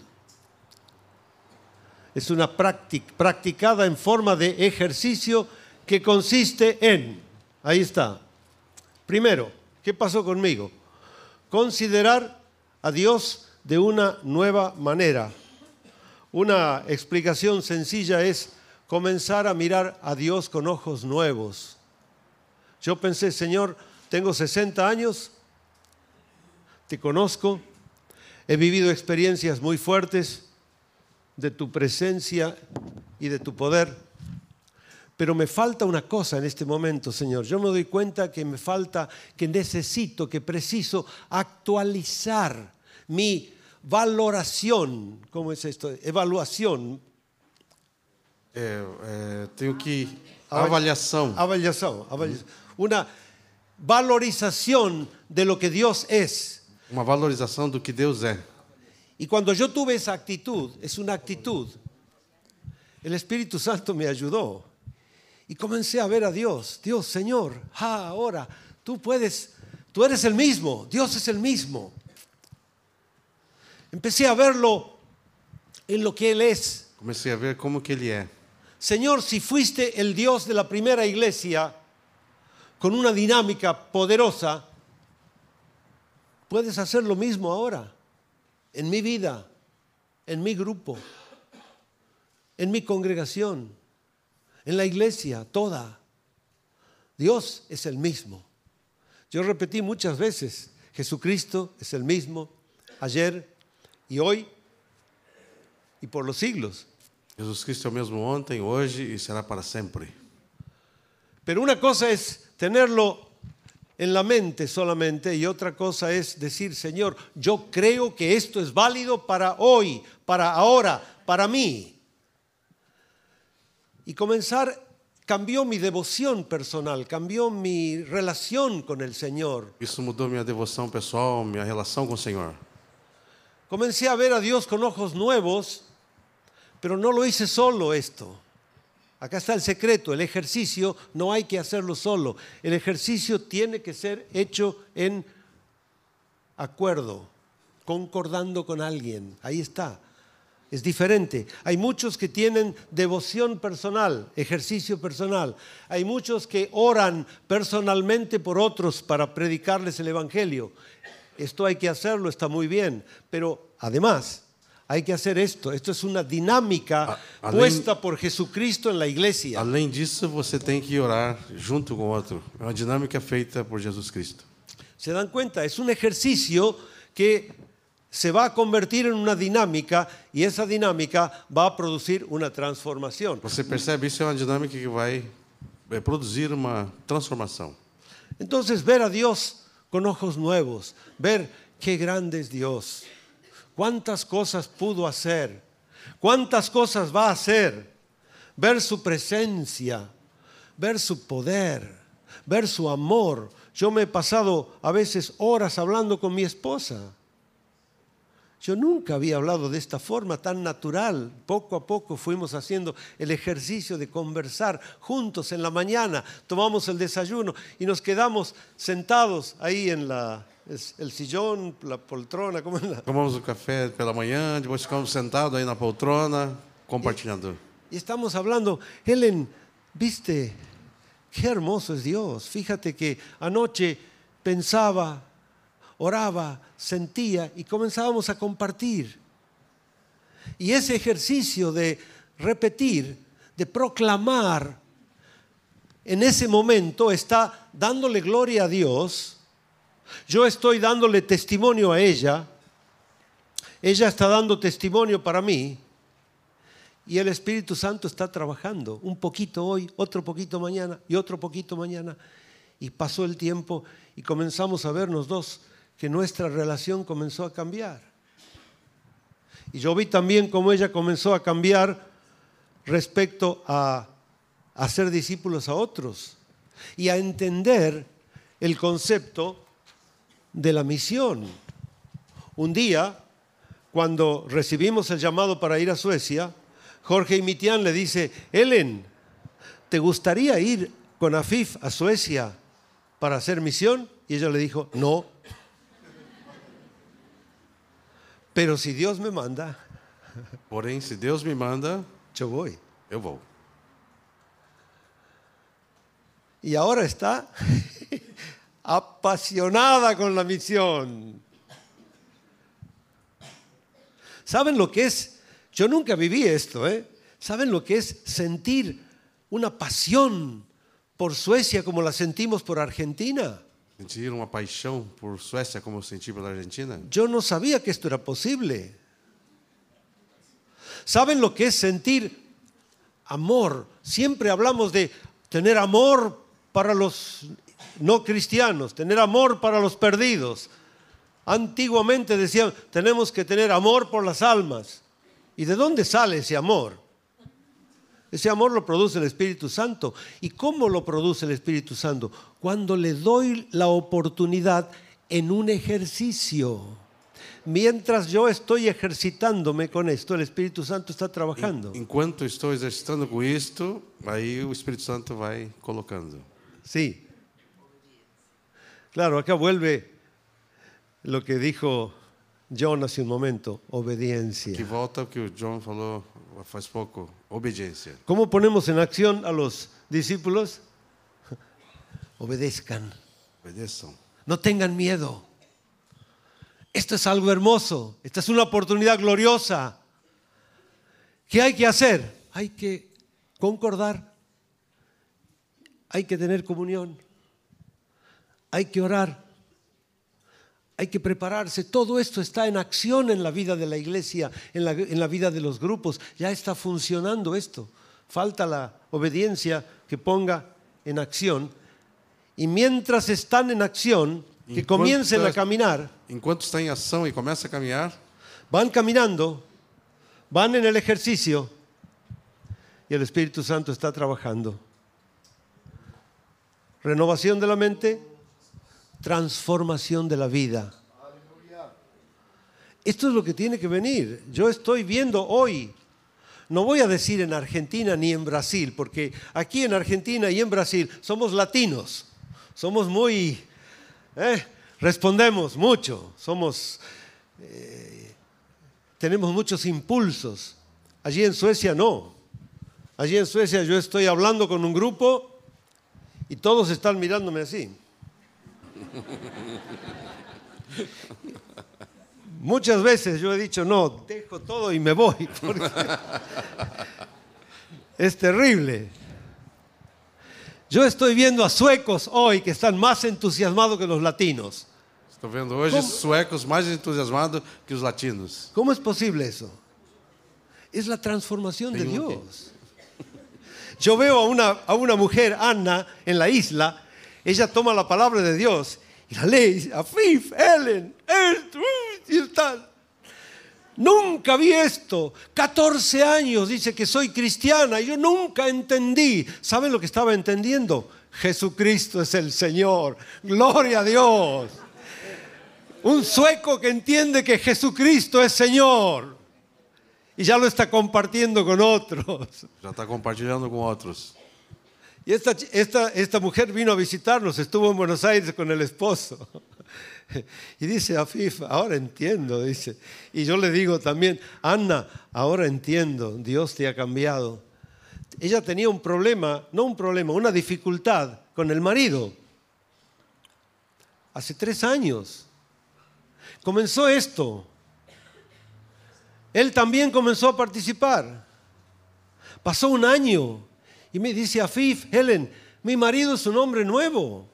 [SPEAKER 1] es una práctica, practicada en forma de ejercicio que consiste en, ahí está, primero, ¿qué pasó conmigo? Considerar a Dios de una nueva manera. Una explicación sencilla es comenzar a mirar a Dios con ojos nuevos. Yo pensé, Señor, tengo 60 años, te conozco, he vivido experiencias muy fuertes de tu presencia y de tu poder, pero me falta una cosa en este momento, Señor. Yo me doy cuenta que me falta, que necesito, que preciso actualizar mi valoración, ¿cómo es esto? Evaluación,
[SPEAKER 2] É, é, tenho que.
[SPEAKER 1] Avali-
[SPEAKER 2] Avaliação.
[SPEAKER 1] avaliación, avaliación, una valorización de lo que Dios es.
[SPEAKER 2] Uma valorização do que Deus é.
[SPEAKER 1] Y cuando yo tuve esa actitud, es una actitud, el Espíritu Santo me ayudó. Y comencé a ver a Dios. Dios, Señor, ah, ahora tú puedes, tú eres el mismo, Dios es el mismo. Empecé a verlo en lo que Él es.
[SPEAKER 2] Comecei a ver como que Ele é.
[SPEAKER 1] Señor, si fuiste el Dios de la primera iglesia con una dinámica poderosa, puedes hacer lo mismo ahora, en mi vida, en mi grupo, en mi congregación, en la iglesia, toda. Dios es el mismo. Yo repetí muchas veces, Jesucristo es el mismo ayer y hoy y por los siglos.
[SPEAKER 2] Jesus Cristo é o mesmo ontem, hoje e será para sempre.
[SPEAKER 1] Pero una cosa es tenerlo en la mente solamente y otra cosa es decir, Señor, yo creo que esto es válido para hoy, para ahora, para mí. Y comenzar, cambió mi devoción personal, cambió mi relación con el Señor.
[SPEAKER 2] Isso mudou minha devoção pessoal, minha relação com o Senhor.
[SPEAKER 1] Comencé a ver a Dios con ojos nuevos, pero no lo hice solo esto. Acá está el secreto, el ejercicio no hay que hacerlo solo, el ejercicio tiene que ser hecho en acuerdo, concordando con alguien, ahí está. Es diferente. Hay muchos que tienen devoción personal, ejercicio personal. Hay muchos que oran personalmente por otros para predicarles el Evangelio. Esto hay que hacerlo, está muy bien. Pero además, hay que hacer esto. Esto es una dinámica
[SPEAKER 2] A- além-
[SPEAKER 1] puesta por Jesucristo en la iglesia.
[SPEAKER 2] Além disso, você tem que orar junto com o outro. É uma dinâmica feita por Jesus Cristo.
[SPEAKER 1] ¿Se dan cuenta? Es un ejercicio que se va a convertir en una dinámica y esa dinámica va a producir una transformación.
[SPEAKER 2] Você percebe? Isso é uma dinâmica que vai é, produzir uma transformação.
[SPEAKER 1] Entonces ver a Dios con ojos nuevos, ver qué grande es Dios, cuántas cosas pudo hacer, cuántas cosas va a hacer, ver su presencia, ver su poder, ver su amor. Yo me he pasado a veces horas hablando con mi esposa. Yo nunca había hablado de esta forma tan natural. Poco a poco fuimos haciendo el ejercicio de conversar juntos en la mañana. Tomamos el desayuno y nos quedamos sentados ahí en la, el sillón, la poltrona. ¿cómo es la?
[SPEAKER 2] Tomamos o café pela manhã, depois ficamos sentados aí na poltrona, compartilhando.
[SPEAKER 1] Y estamos hablando, Helen, viste, qué hermoso es Dios. Fíjate que anoche pensaba, oraba, sentía y comenzábamos a compartir. Y ese ejercicio de repetir, de proclamar, en ese momento está dándole gloria a Dios. Yo estoy dándole testimonio a ella. Ella está dando testimonio para mí. Y el Espíritu Santo está trabajando, un poquito hoy, otro poquito mañana y otro poquito mañana. Y pasó el tiempo y comenzamos a vernos dos, que nuestra relación comenzó a cambiar. Y yo vi también cómo ella comenzó a cambiar respecto a hacer discípulos a otros y a entender el concepto de la misión. Un día, cuando recibimos el llamado para ir a Suecia, Jorge Imitian le dice, Ellen, ¿te gustaría ir con Afif a Suecia para hacer misión? Y ella le dijo, no. Pero si Dios me manda,
[SPEAKER 2] Porém, se Deus me manda,
[SPEAKER 1] yo voy.
[SPEAKER 2] eu vou.
[SPEAKER 1] Y ahora está apasionada con la misión. ¿Saben lo que es? Yo nunca viví esto, ¿eh? ¿Saben lo que es sentir una pasión por Suecia como la sentimos por Argentina?
[SPEAKER 2] Sentir uma paixão por Suécia como eu senti pela Argentina?
[SPEAKER 1] Yo no sabía que esto era posible. ¿Saben lo que es sentir amor? Siempre hablamos de tener amor para los no cristianos, tener amor para los perdidos. Antiguamente decían, tenemos que tener amor por las almas. ¿Y de dónde sale ese amor? Ese amor lo produce el Espíritu Santo. ¿Y cómo lo produce el Espíritu Santo? Cuando le doy la oportunidad en un ejercicio. Mientras yo estoy ejercitándome con esto, el Espíritu Santo está trabajando.
[SPEAKER 2] Enquanto estou exercitando com isto, aí o Espírito Santo vai colocando.
[SPEAKER 1] Sí. Claro, acá vuelve lo que dijo John hace un momento,
[SPEAKER 2] Que
[SPEAKER 1] obediencia.
[SPEAKER 2] volta ao que o John falou faz pouco, obediência.
[SPEAKER 1] ¿Cómo ponemos en acción a los discípulos? Obedezcan.
[SPEAKER 2] Obedeçam.
[SPEAKER 1] No tengan miedo. Esto es algo hermoso. Esta es una oportunidad gloriosa. ¿Qué hay que hacer? Hay que concordar. Hay que tener comunión. Hay que orar. Hay que prepararse. Todo esto está en acción en la vida de la iglesia, en la, en la vida de los grupos. Ya está funcionando esto. Falta la obediencia que ponga en acción. Y mientras están en acción, que
[SPEAKER 2] Enquanto
[SPEAKER 1] comiencen a caminar,
[SPEAKER 2] Enquanto está em ação e começa a caminhar,
[SPEAKER 1] van caminando, van en el ejercicio y el Espíritu Santo está trabajando. Renovación de la mente, transformación de la vida. Esto es lo que tiene que venir. Yo estoy viendo hoy, no voy a decir en Argentina ni en Brasil, porque aquí en Argentina y en Brasil somos latinos, somos muy, eh, respondemos mucho, somos tenemos muchos impulsos. Allí en Suecia no. Allí en Suecia yo estoy hablando con un grupo y todos están mirándome así. Muchas veces yo he dicho, no, dejo todo y me voy. porque es terrible. Yo estoy viendo a suecos hoy que están más entusiasmados que los latinos.
[SPEAKER 2] estou vendo hoje
[SPEAKER 1] Como-
[SPEAKER 2] suecos mais entusiasmados que os latinos.
[SPEAKER 1] ¿Cómo es posible eso? Es la transformación de Dios. Yo veo a una, a una mujer, Anna, en la isla, ella toma la palabra de Dios y la lee, y dice, Afif, Ellen, esto, y tal. Nunca vi esto. 14 años dice que soy cristiana yo nunca entendí. ¿Saben lo que estaba entendiendo? Jesucristo es el Señor. Gloria a Dios. Un sueco que entiende que Jesucristo es Señor. Y ya lo está compartiendo con otros.
[SPEAKER 2] Já está compartilhando com outros.
[SPEAKER 1] Y esta, esta, esta mujer vino a visitarnos, estuvo en Buenos Aires con el esposo. Y dice Afif, ahora entiendo, dice. Y yo le digo también, Ana, ahora entiendo, Dios te ha cambiado. Ella tenía un problema, no un problema, una dificultad con el marido. Hace tres años. Comenzó esto. Él también comenzó a participar. Pasó un año y me dice Afif, Helen, mi marido es un hombre nuevo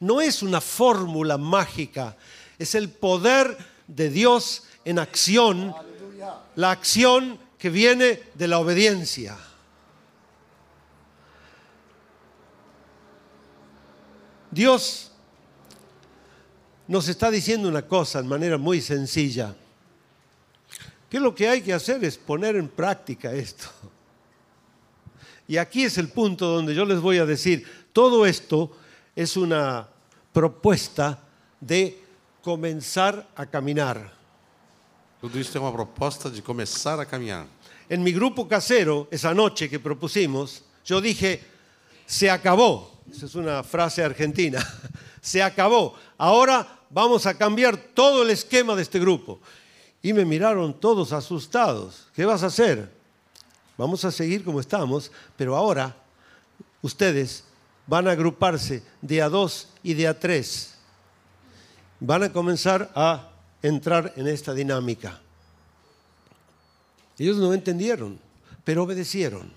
[SPEAKER 1] no es una fórmula mágica, es el poder de Dios en acción, la acción que viene de la obediencia. Dios nos está diciendo una cosa en manera muy sencilla, que lo que hay que hacer es poner en práctica esto. Y aquí es el punto donde yo les voy a decir, todo esto es una propuesta de comenzar a caminar.
[SPEAKER 2] Tudo isso é uma proposta de começar a caminhar.
[SPEAKER 1] En mi grupo casero, esa noche que propusimos, yo dije, se acabó. Esa es una frase argentina. Se acabó. Ahora vamos a cambiar todo el esquema de este grupo. Y me miraron todos asustados. ¿Qué vas a hacer? Vamos a seguir como estamos, pero ahora ustedes van a agruparse de a dos y de a tres. Van a comenzar a entrar en esta dinámica. Ellos no entendieron, pero obedecieron.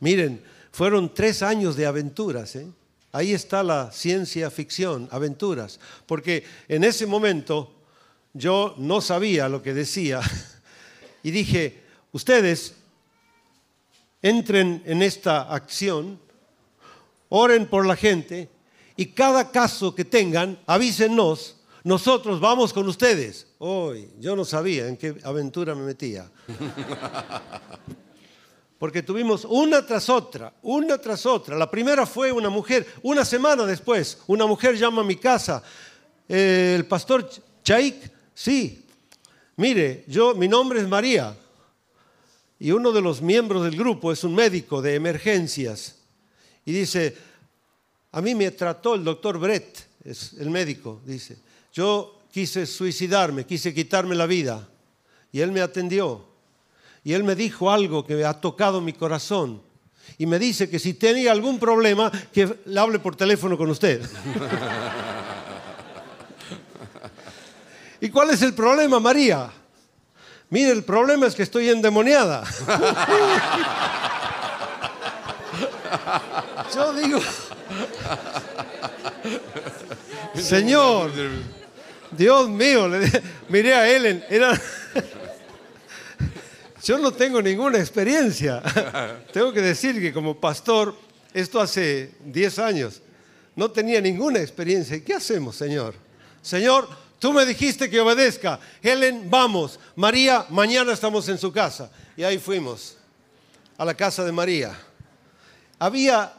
[SPEAKER 1] Miren, fueron tres años de aventuras. ¿eh? Ahí está la ciencia ficción, aventuras. Porque en ese momento yo no sabía lo que decía y dije, ustedes entren en esta acción oren por la gente y cada caso que tengan, avísenos, nosotros vamos con ustedes. Hoy, yo no sabía en qué aventura me metía. Porque tuvimos una tras otra, una tras otra. La primera fue una mujer, una semana después, una mujer llama a mi casa, eh, el pastor Chaik, sí, mire, yo, mi nombre es María, y uno de los miembros del grupo es un médico de emergencias. Y dice, a mí me trató el doctor Brett, es el médico, dice, yo quise suicidarme, quise quitarme la vida, y él me atendió. Y él me dijo algo que me ha tocado mi corazón. Y me dice que si tenía algún problema, que le hable por teléfono con usted. ¿Y cuál es el problema, María? Mire, el problema es que estoy endemoniada. Yo digo, Señor, Dios mío, le miré a Ellen, era... Yo no tengo ninguna experiencia. Tengo que decir que como pastor, esto hace 10 años, no tenía ninguna experiencia. ¿Qué hacemos, Señor? Señor, tú me dijiste que obedezca. Helen, vamos. María, mañana estamos en su casa. Y ahí fuimos, a la casa de María había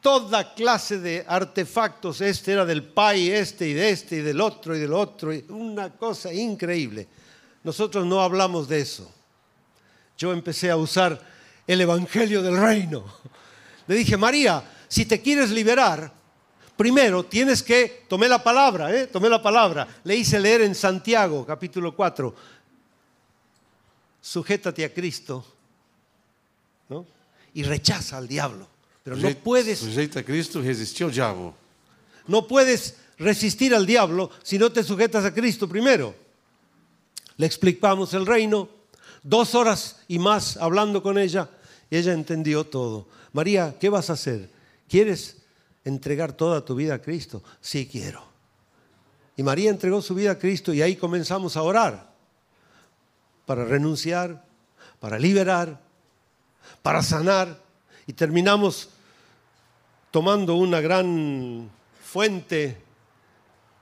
[SPEAKER 1] toda clase de artefactos, este era del pai, este y de este y del otro y del otro, una cosa increíble. Nosotros no hablamos de eso. Yo empecé a usar el Evangelio del Reino. Le dije, María, si te quieres liberar, primero tienes que, tomé la palabra, ¿eh? tomé la palabra, le hice leer en Santiago capítulo 4, sujétate a Cristo, ¿no? y rechaza al diablo. Pero no puedes,
[SPEAKER 2] Sujeita a Cristo, resistir ao diabo.
[SPEAKER 1] no puedes resistir al diablo si no te sujetas a Cristo primero. Le explicamos el reino, dos horas y más hablando con ella, y ella entendió todo. María, ¿qué vas a hacer? ¿Quieres entregar toda tu vida a Cristo? Sí, quiero. Y María entregó su vida a Cristo y ahí comenzamos a orar para renunciar, para liberar, para sanar y terminamos tomando una gran fuente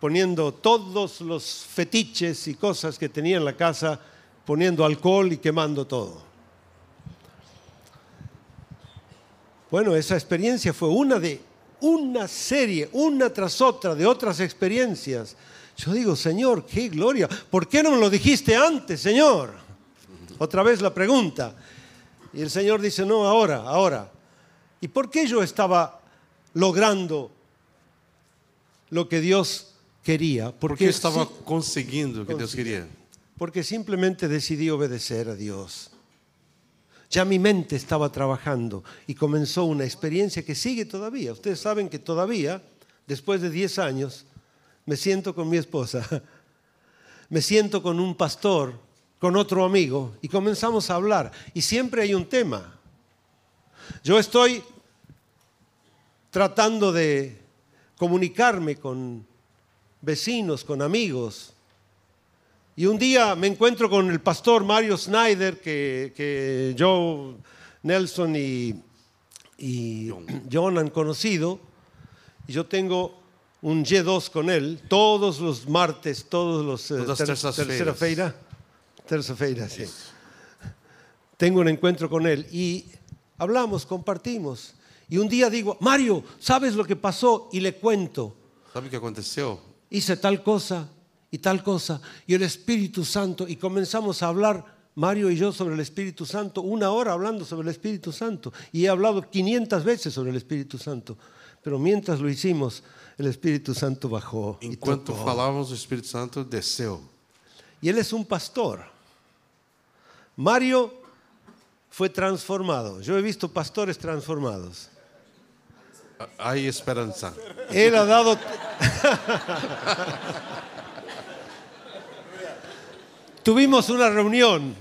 [SPEAKER 1] poniendo todos los fetiches y cosas que tenía en la casa, poniendo alcohol y quemando todo. Bueno, esa experiencia fue una de una serie, una tras otra de otras experiencias. Yo digo, Señor, qué gloria. ¿Por qué no me lo dijiste antes, Señor? Otra vez la pregunta. Y el Señor dice, no, ahora, ahora. ¿Y por qué yo estaba logrando lo que Dios quería?
[SPEAKER 2] Porque,
[SPEAKER 1] Porque
[SPEAKER 2] estaba
[SPEAKER 1] sí-
[SPEAKER 2] conseguindo o que Deus queria.
[SPEAKER 1] porque simplemente decidí obedecer a Dios. Ya mi mente estaba trabajando y comenzó una experiencia que sigue todavía. Ustedes saben que todavía, después de 10 años, me siento con mi esposa, me siento con un pastor, con otro amigo y comenzamos a hablar. Y siempre hay un tema. Yo estoy tratando de comunicarme con vecinos, con amigos, y un día me encuentro con el pastor Mario Snyder, que, que Joe Nelson y, y John han conocido. Y yo tengo un G2 con él todos los martes, todos los... eh,
[SPEAKER 2] Todas
[SPEAKER 1] ter-
[SPEAKER 2] terças-feiras.
[SPEAKER 1] terça-feira. Terça-feira, sí. Tengo un encuentro con él y hablamos, compartimos. Y un día digo, Mario, ¿sabes lo que pasó? Y le cuento
[SPEAKER 2] Sabe o que aconteceu?
[SPEAKER 1] hice tal cosa y tal cosa, y el Espíritu Santo, y comenzamos a hablar, Mario y yo, sobre el Espíritu Santo, una hora hablando sobre el Espíritu Santo, y he hablado 500 veces sobre el Espíritu Santo, pero mientras lo hicimos, el Espíritu Santo bajó.
[SPEAKER 2] Enquanto falávamos, o Espírito Santo desceu.
[SPEAKER 1] Y él es un pastor. Mario fue transformado. Yo he visto pastores transformados.
[SPEAKER 2] Há esperança.
[SPEAKER 1] Él ha dado... tuvimos una reunión,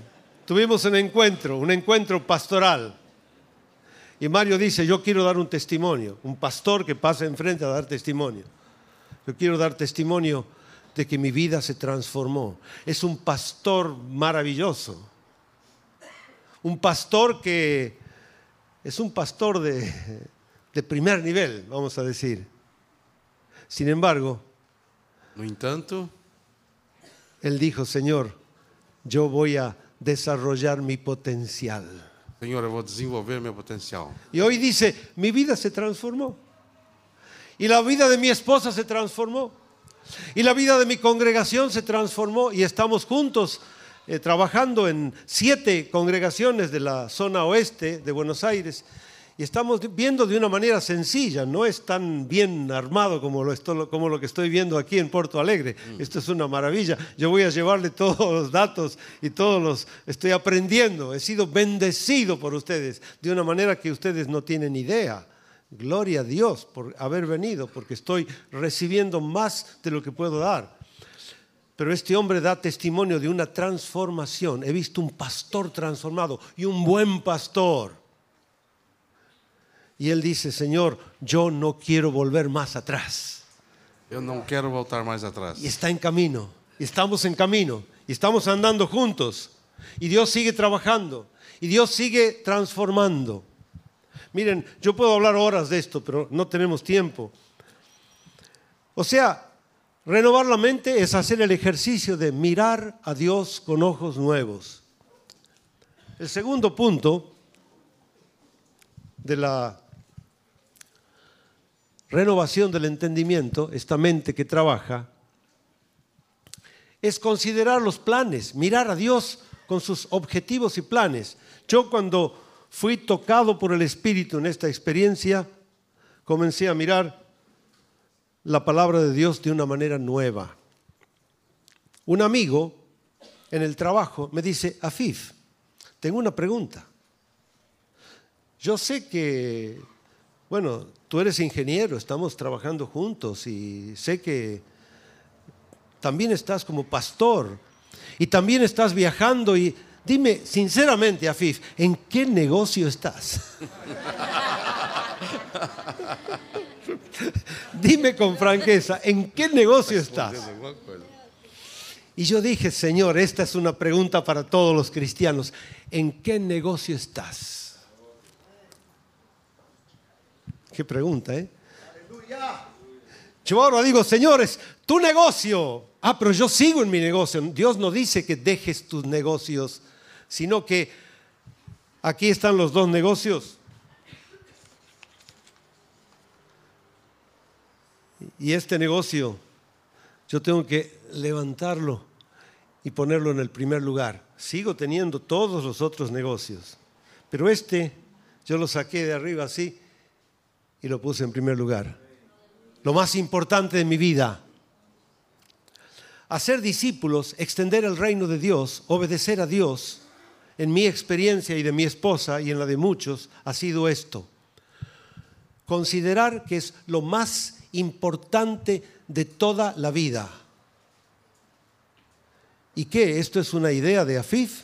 [SPEAKER 1] tuvimos un encuentro, un encuentro pastoral. Y Mario dice, yo quiero dar un testimonio, un pastor que pasa enfrente a dar testimonio. Yo quiero dar testimonio de que mi vida se transformó. Es un pastor maravilloso. Un pastor que es un pastor de, de primer nivel, vamos a decir. Sin embargo,
[SPEAKER 2] No entanto,
[SPEAKER 1] él dijo, Señor, yo voy a desarrollar mi potencial.
[SPEAKER 2] Senhor, eu vou desenvolver meu potencial.
[SPEAKER 1] Y hoy dice, mi vida se transformó. Y la vida de mi esposa se transformó. Y la vida de mi congregación se transformó. Y estamos juntos eh, trabajando en siete congregaciones de la zona oeste de Buenos Aires. Y estamos viendo de una manera sencilla, no es tan bien armado como lo, como lo que estoy viendo aquí en Porto Alegre. Esto es una maravilla. Yo voy a llevarle todos los datos y todos los... Estoy aprendiendo, he sido bendecido por ustedes de una manera que ustedes no tienen idea. Gloria a Dios por haber venido, porque estoy recibiendo más de lo que puedo dar. Pero este hombre da testimonio de una transformación. He visto un pastor transformado y un buen pastor. Y él dice, Señor, yo no quiero volver más atrás.
[SPEAKER 2] Eu não quero voltar mais atrás.
[SPEAKER 1] Y está en camino. Y estamos en camino. Y estamos andando juntos. Y Dios sigue trabajando. Y Dios sigue transformando. Miren, yo puedo hablar horas de esto, pero no tenemos tiempo. O sea, renovar la mente es hacer el ejercicio de mirar a Dios con ojos nuevos. El segundo punto de la renovación del entendimiento, esta mente que trabaja, es considerar los planes, mirar a Dios con sus objetivos y planes. Yo cuando fui tocado por el Espíritu en esta experiencia, comencé a mirar la palabra de Dios de una manera nueva. Un amigo en el trabajo me dice, Afif, tengo una pregunta. Yo sé que, bueno, tú eres ingeniero, estamos trabajando juntos y sé que también estás como pastor y también estás viajando y dime sinceramente, Afif, ¿en qué negocio estás? dime con franqueza, ¿en qué negocio estás? Y yo dije, Señor, esta es una pregunta para todos los cristianos. ¿En qué negocio estás? Qué pregunta, ¿eh? Ahora digo, señores, tu negocio. Ah, pero yo sigo en mi negocio. Dios no dice que dejes tus negocios, sino que aquí están los dos negocios. Y este negocio, yo tengo que levantarlo y ponerlo en el primer lugar. Sigo teniendo todos los otros negocios, pero este yo lo saqué de arriba así y lo puse en primer lugar. Lo más importante de mi vida. Hacer discípulos, extender el reino de Dios, obedecer a Dios, en mi experiencia y de mi esposa y en la de muchos, ha sido esto. Considerar que es lo más importante de toda la vida. ¿Y qué? ¿Esto es una idea de Afif?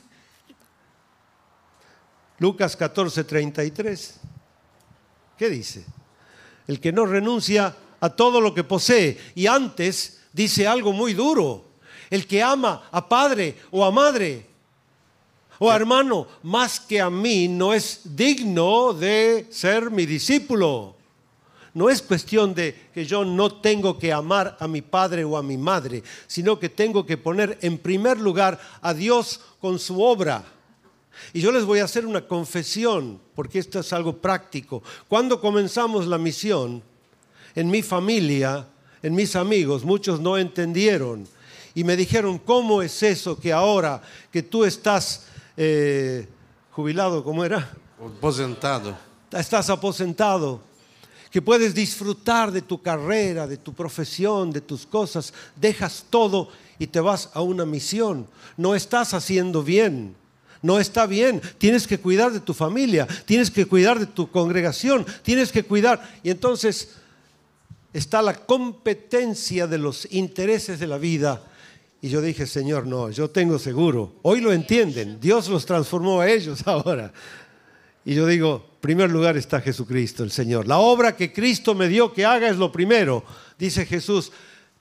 [SPEAKER 1] Lucas 14, 33. ¿Qué dice? El que no renuncia a todo lo que posee. Y antes dice algo muy duro. El que ama a padre o a madre o a hermano más que a mí no es digno de ser mi discípulo. No es cuestión de que yo no tengo que amar a mi padre o a mi madre, sino que tengo que poner en primer lugar a Dios con su obra. Y yo les voy a hacer una confesión, porque esto es algo práctico. Cuando comenzamos la misión, en mi familia, en mis amigos, muchos no entendieron y me dijeron, ¿cómo es eso que ahora que tú estás eh, jubilado, ¿cómo era?
[SPEAKER 2] Aposentado.
[SPEAKER 1] Estás aposentado que puedes disfrutar de tu carrera, de tu profesión, de tus cosas, dejas todo y te vas a una misión. No estás haciendo bien. No está bien. Tienes que cuidar de tu familia, tienes que cuidar de tu congregación, tienes que cuidar. Y entonces está la competencia de los intereses de la vida. Y yo dije, Señor, no, yo tengo seguro. Hoy lo entienden. Dios los transformó a ellos ahora. Y yo digo, primer lugar está Jesucristo, el Señor. La obra que Cristo me dio que haga es lo primero. Dice Jesús,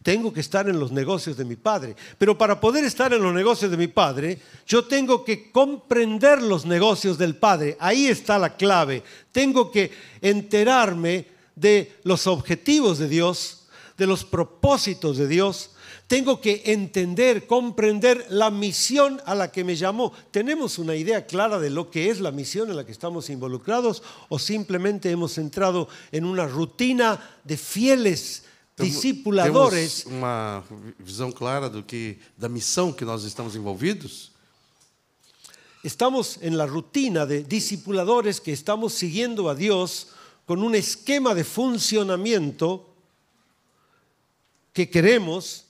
[SPEAKER 1] tengo que estar en los negocios de mi Padre. Pero para poder estar en los negocios de mi Padre, yo tengo que comprender los negocios del Padre. Ahí está la clave. Tengo que enterarme de los objetivos de Dios, de los propósitos de Dios tengo que entender, comprender la misión a la que me llamó. ¿Tenemos una idea clara de lo que es la misión en la que estamos involucrados o simplemente hemos entrado en una rutina de fieles discipuladores?
[SPEAKER 2] Temos uma visão clara do que da missão que nós estamos envolvidos?
[SPEAKER 1] Estamos en la rutina de discipuladores que estamos siguiendo a Dios con un esquema de funcionamiento que queremos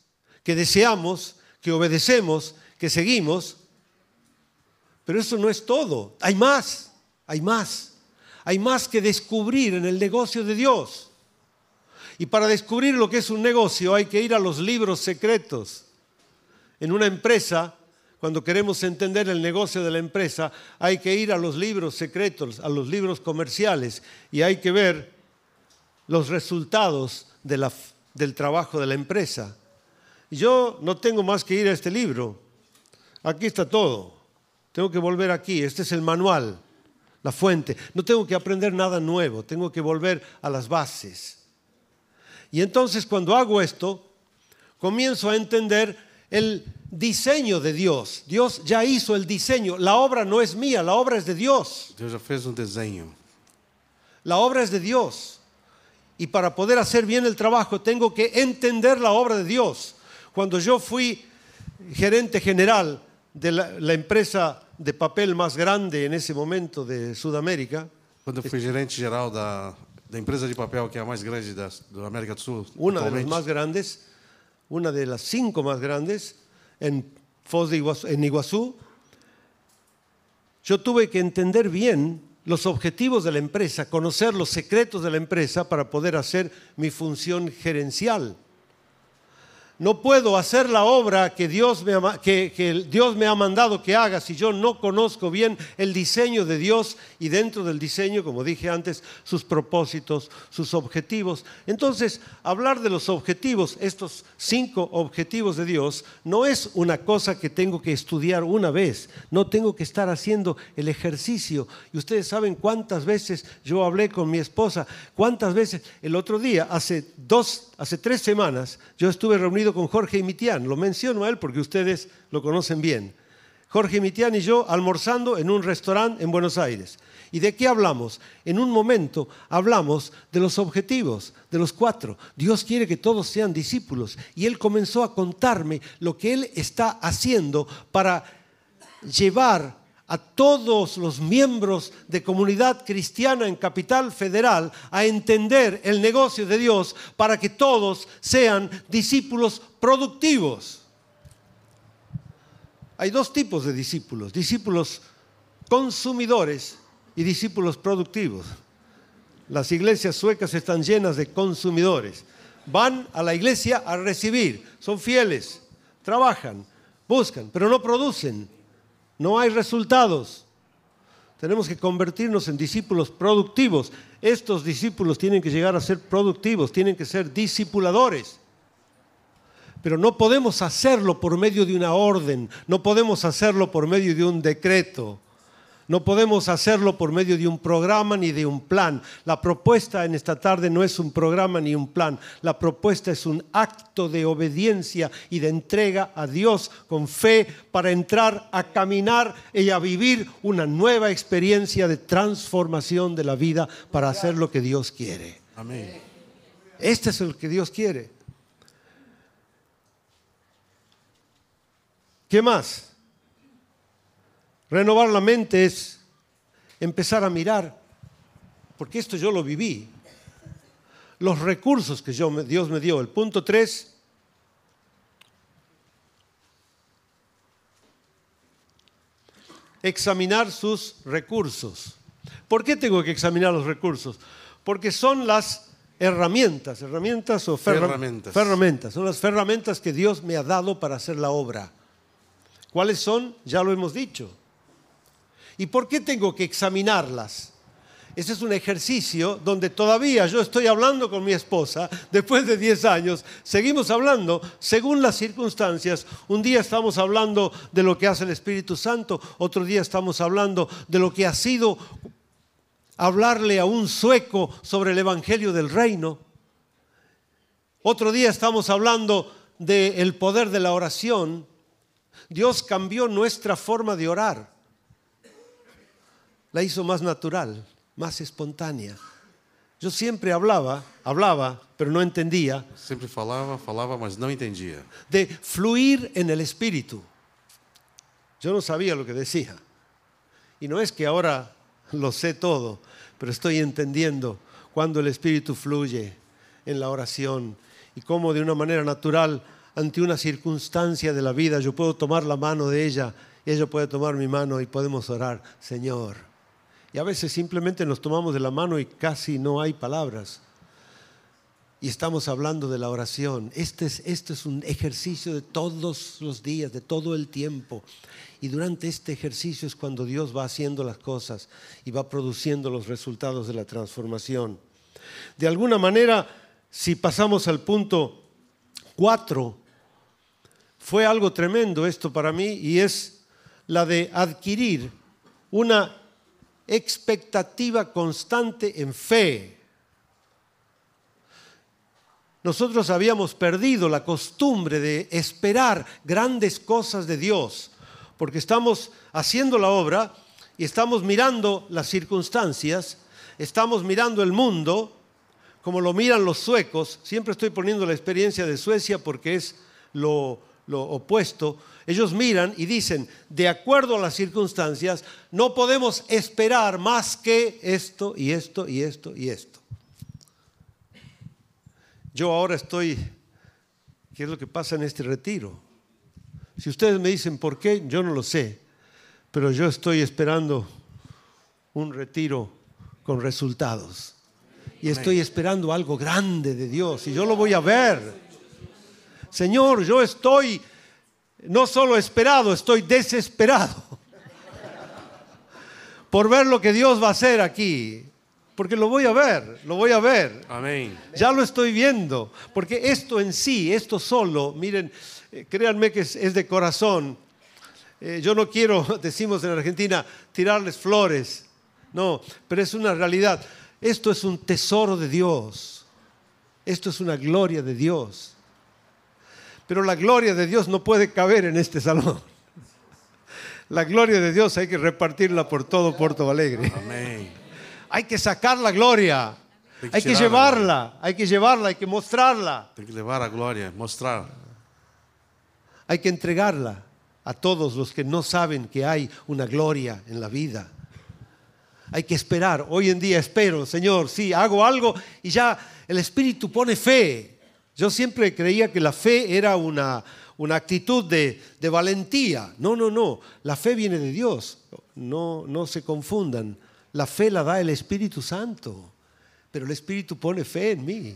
[SPEAKER 1] que deseamos, que obedecemos, que seguimos. Pero eso no es todo. Hay más, hay más. Hay más que descubrir en el negocio de Dios. Y para descubrir lo que es un negocio hay que ir a los libros secretos. En una empresa, cuando queremos entender el negocio de la empresa, hay que ir a los libros secretos, a los libros comerciales, y hay que ver los resultados del trabajo de la empresa. Yo no tengo más que ir a este libro. Aquí está todo. Tengo que volver aquí. Este es el manual, la fuente. No tengo que aprender nada nuevo. Tengo que volver a las bases. Y entonces cuando hago esto, comienzo a entender el diseño de Dios. Dios ya hizo el diseño. La obra no es mía, la obra es de Dios.
[SPEAKER 2] Dios ya fez un diseño.
[SPEAKER 1] La obra es de Dios. Y para poder hacer bien el trabajo tengo que entender la obra de Dios. Cuando yo fui gerente general de la, empresa de papel más grande en ese momento de Sudamérica.
[SPEAKER 2] Cuando fui gerente general de la empresa de papel que es la más grande de América del Sur.
[SPEAKER 1] Una de las más grandes, una de las cinco más grandes en Foz de Iguazú, en Iguazú. Yo tuve que entender bien los objetivos de la empresa, conocer los secretos de la empresa para poder hacer mi función gerencial. No puedo hacer la obra que Dios, me ha, mandado que haga si yo no conozco bien el diseño de Dios y dentro del diseño, como dije antes, sus propósitos, sus objetivos. Entonces, hablar de los objetivos, estos cinco objetivos de Dios, no es una cosa que tengo que estudiar una vez, no tengo que estar haciendo el ejercicio. Y ustedes saben cuántas veces yo hablé con mi esposa, cuántas veces el otro día, hace dos hace tres semanas, yo estuve reunido con Jorge y Mitián. Lo menciono a él porque ustedes lo conocen bien. Jorge Mitián y yo almorzando en un restaurante en Buenos Aires. ¿Y de qué hablamos? En un momento hablamos de los objetivos, de los cuatro. Dios quiere que todos sean discípulos. Y él comenzó a contarme lo que él está haciendo para llevar a todos los miembros de comunidad cristiana en Capital Federal a entender el negocio de Dios para que todos sean discípulos productivos. Hay dos tipos de discípulos, discípulos consumidores y discípulos productivos. Las iglesias suecas están llenas de consumidores. Van a la iglesia a recibir, son fieles, trabajan, buscan, pero no producen. No hay resultados. Tenemos que convertirnos en discípulos productivos. Estos discípulos tienen que llegar a ser productivos, tienen que ser discipuladores. Pero no podemos hacerlo por medio de una orden, no podemos hacerlo por medio de un decreto. No podemos hacerlo por medio de un programa ni de un plan. La propuesta en esta tarde no es un programa ni un plan. La propuesta es un acto de obediencia y de entrega a Dios con fe para entrar a caminar y a vivir una nueva experiencia de transformación de la vida para hacer lo que Dios quiere.
[SPEAKER 2] Amém.
[SPEAKER 1] Este es lo que Dios quiere. ¿Qué más? Renovar la mente es empezar a mirar, porque esto yo lo viví, los recursos que yo, Dios me dio. El punto 3, examinar sus recursos. ¿Por qué tengo que examinar los recursos? Porque son las herramientas, herramientas o ferra-
[SPEAKER 2] Ferramentas.
[SPEAKER 1] ferramentas, son las herramientas que Dios me ha dado para hacer la obra. ¿Cuáles son? Ya lo hemos dicho. ¿Y por qué tengo que examinarlas? Ese es un ejercicio donde todavía yo estoy hablando con mi esposa, después de 10 años, seguimos hablando según las circunstancias. Un día estamos hablando de lo que hace el Espíritu Santo, otro día estamos hablando de lo que ha sido hablarle a un sueco sobre el Evangelio del Reino. Otro día estamos hablando del poder de la oración. Dios cambió nuestra forma de orar la hizo más natural, más espontánea. Yo siempre hablaba, hablaba, pero no entendía,
[SPEAKER 2] Sempre falava, falava, mas não entendia.
[SPEAKER 1] de fluir en el espíritu. Yo no sabía lo que decía. Y no es que ahora lo sé todo, pero estoy entendiendo cuando el espíritu fluye en la oración y cómo de una manera natural, ante una circunstancia de la vida, yo puedo tomar la mano de ella y ella puede tomar mi mano y podemos orar, Señor. Y a veces simplemente nos tomamos de la mano y casi no hay palabras. Y estamos hablando de la oración. Este es, es un ejercicio de todos los días, de todo el tiempo. Y durante este ejercicio es cuando Dios va haciendo las cosas y va produciendo los resultados de la transformación. De alguna manera, si pasamos al punto 4, fue algo tremendo esto para mí y es la de adquirir una expectativa constante en fe. Nosotros habíamos perdido la costumbre de esperar grandes cosas de Dios, porque estamos haciendo la obra y estamos mirando las circunstancias, estamos mirando el mundo como lo miran los suecos. Siempre estoy poniendo la experiencia de Suecia porque es lo, lo opuesto. Ellos miran y dicen, de acuerdo a las circunstancias, no podemos esperar más que esto y esto y esto y esto. Yo ahora estoy, ¿qué es lo que pasa en este retiro? Si ustedes me dicen por qué, yo no lo sé, pero yo estoy esperando un retiro con resultados. Y estoy esperando algo grande de Dios y yo lo voy a ver. Señor, yo estoy no solo esperado, estoy desesperado por ver lo que Dios va a hacer aquí. Porque lo voy a ver, lo voy a ver.
[SPEAKER 2] Amém.
[SPEAKER 1] Ya lo estoy viendo, porque esto en sí, esto solo, miren, eh, créanme que es, es de corazón. Eh, yo no quiero, decimos en Argentina, tirarles flores, no, pero es una realidad. Esto es un tesoro de Dios. Esto es una gloria de Dios. Pero la gloria de Dios no puede caber en este salón. La gloria de Dios hay que repartirla por todo Puerto Alegre.
[SPEAKER 2] Amém.
[SPEAKER 1] Hay que sacar la gloria.
[SPEAKER 2] Hay que
[SPEAKER 1] Hay
[SPEAKER 2] la
[SPEAKER 1] llevarla, hay que llevarla, hay que mostrarla,
[SPEAKER 2] Tem que levar a glória, mostrar.
[SPEAKER 1] hay que entregarla a todos los que no saben que hay una gloria en la vida. Hay que esperar. Hoy en día espero, Señor, sí, hago algo y ya el Espíritu pone fe. Yo siempre creía que la fe era una, una actitud de, de valentía. No, no, no. La fe viene de Dios. No, no se confundan. La fe la da el Espíritu Santo. Pero el Espíritu pone fe en mí.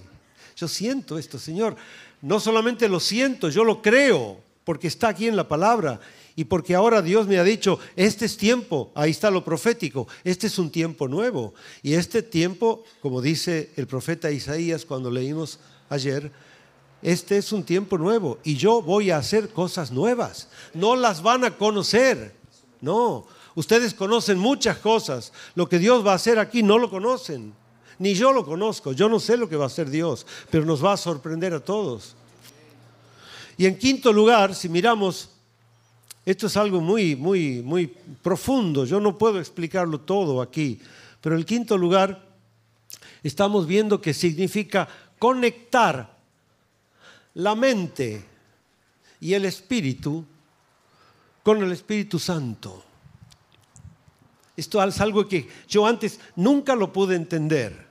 [SPEAKER 1] Yo siento esto, Señor. No solamente lo siento, yo lo creo, porque está aquí en la palabra. Y porque ahora Dios me ha dicho, este es tiempo, ahí está lo profético, este es un tiempo nuevo. Y este tiempo, como dice el profeta Isaías cuando leímos ayer, este es un tiempo nuevo y yo voy a hacer cosas nuevas. No las van a conocer, no. Ustedes conocen muchas cosas. Lo que Dios va a hacer aquí no lo conocen. Ni yo lo conozco. Yo no sé lo que va a hacer Dios, pero nos va a sorprender a todos. Y en quinto lugar, si miramos, esto es algo muy, muy, muy profundo. Yo no puedo explicarlo todo aquí, pero el quinto lugar estamos viendo que significa conectar la mente y el espíritu con el Espíritu Santo. Esto es algo que yo antes nunca lo pude entender.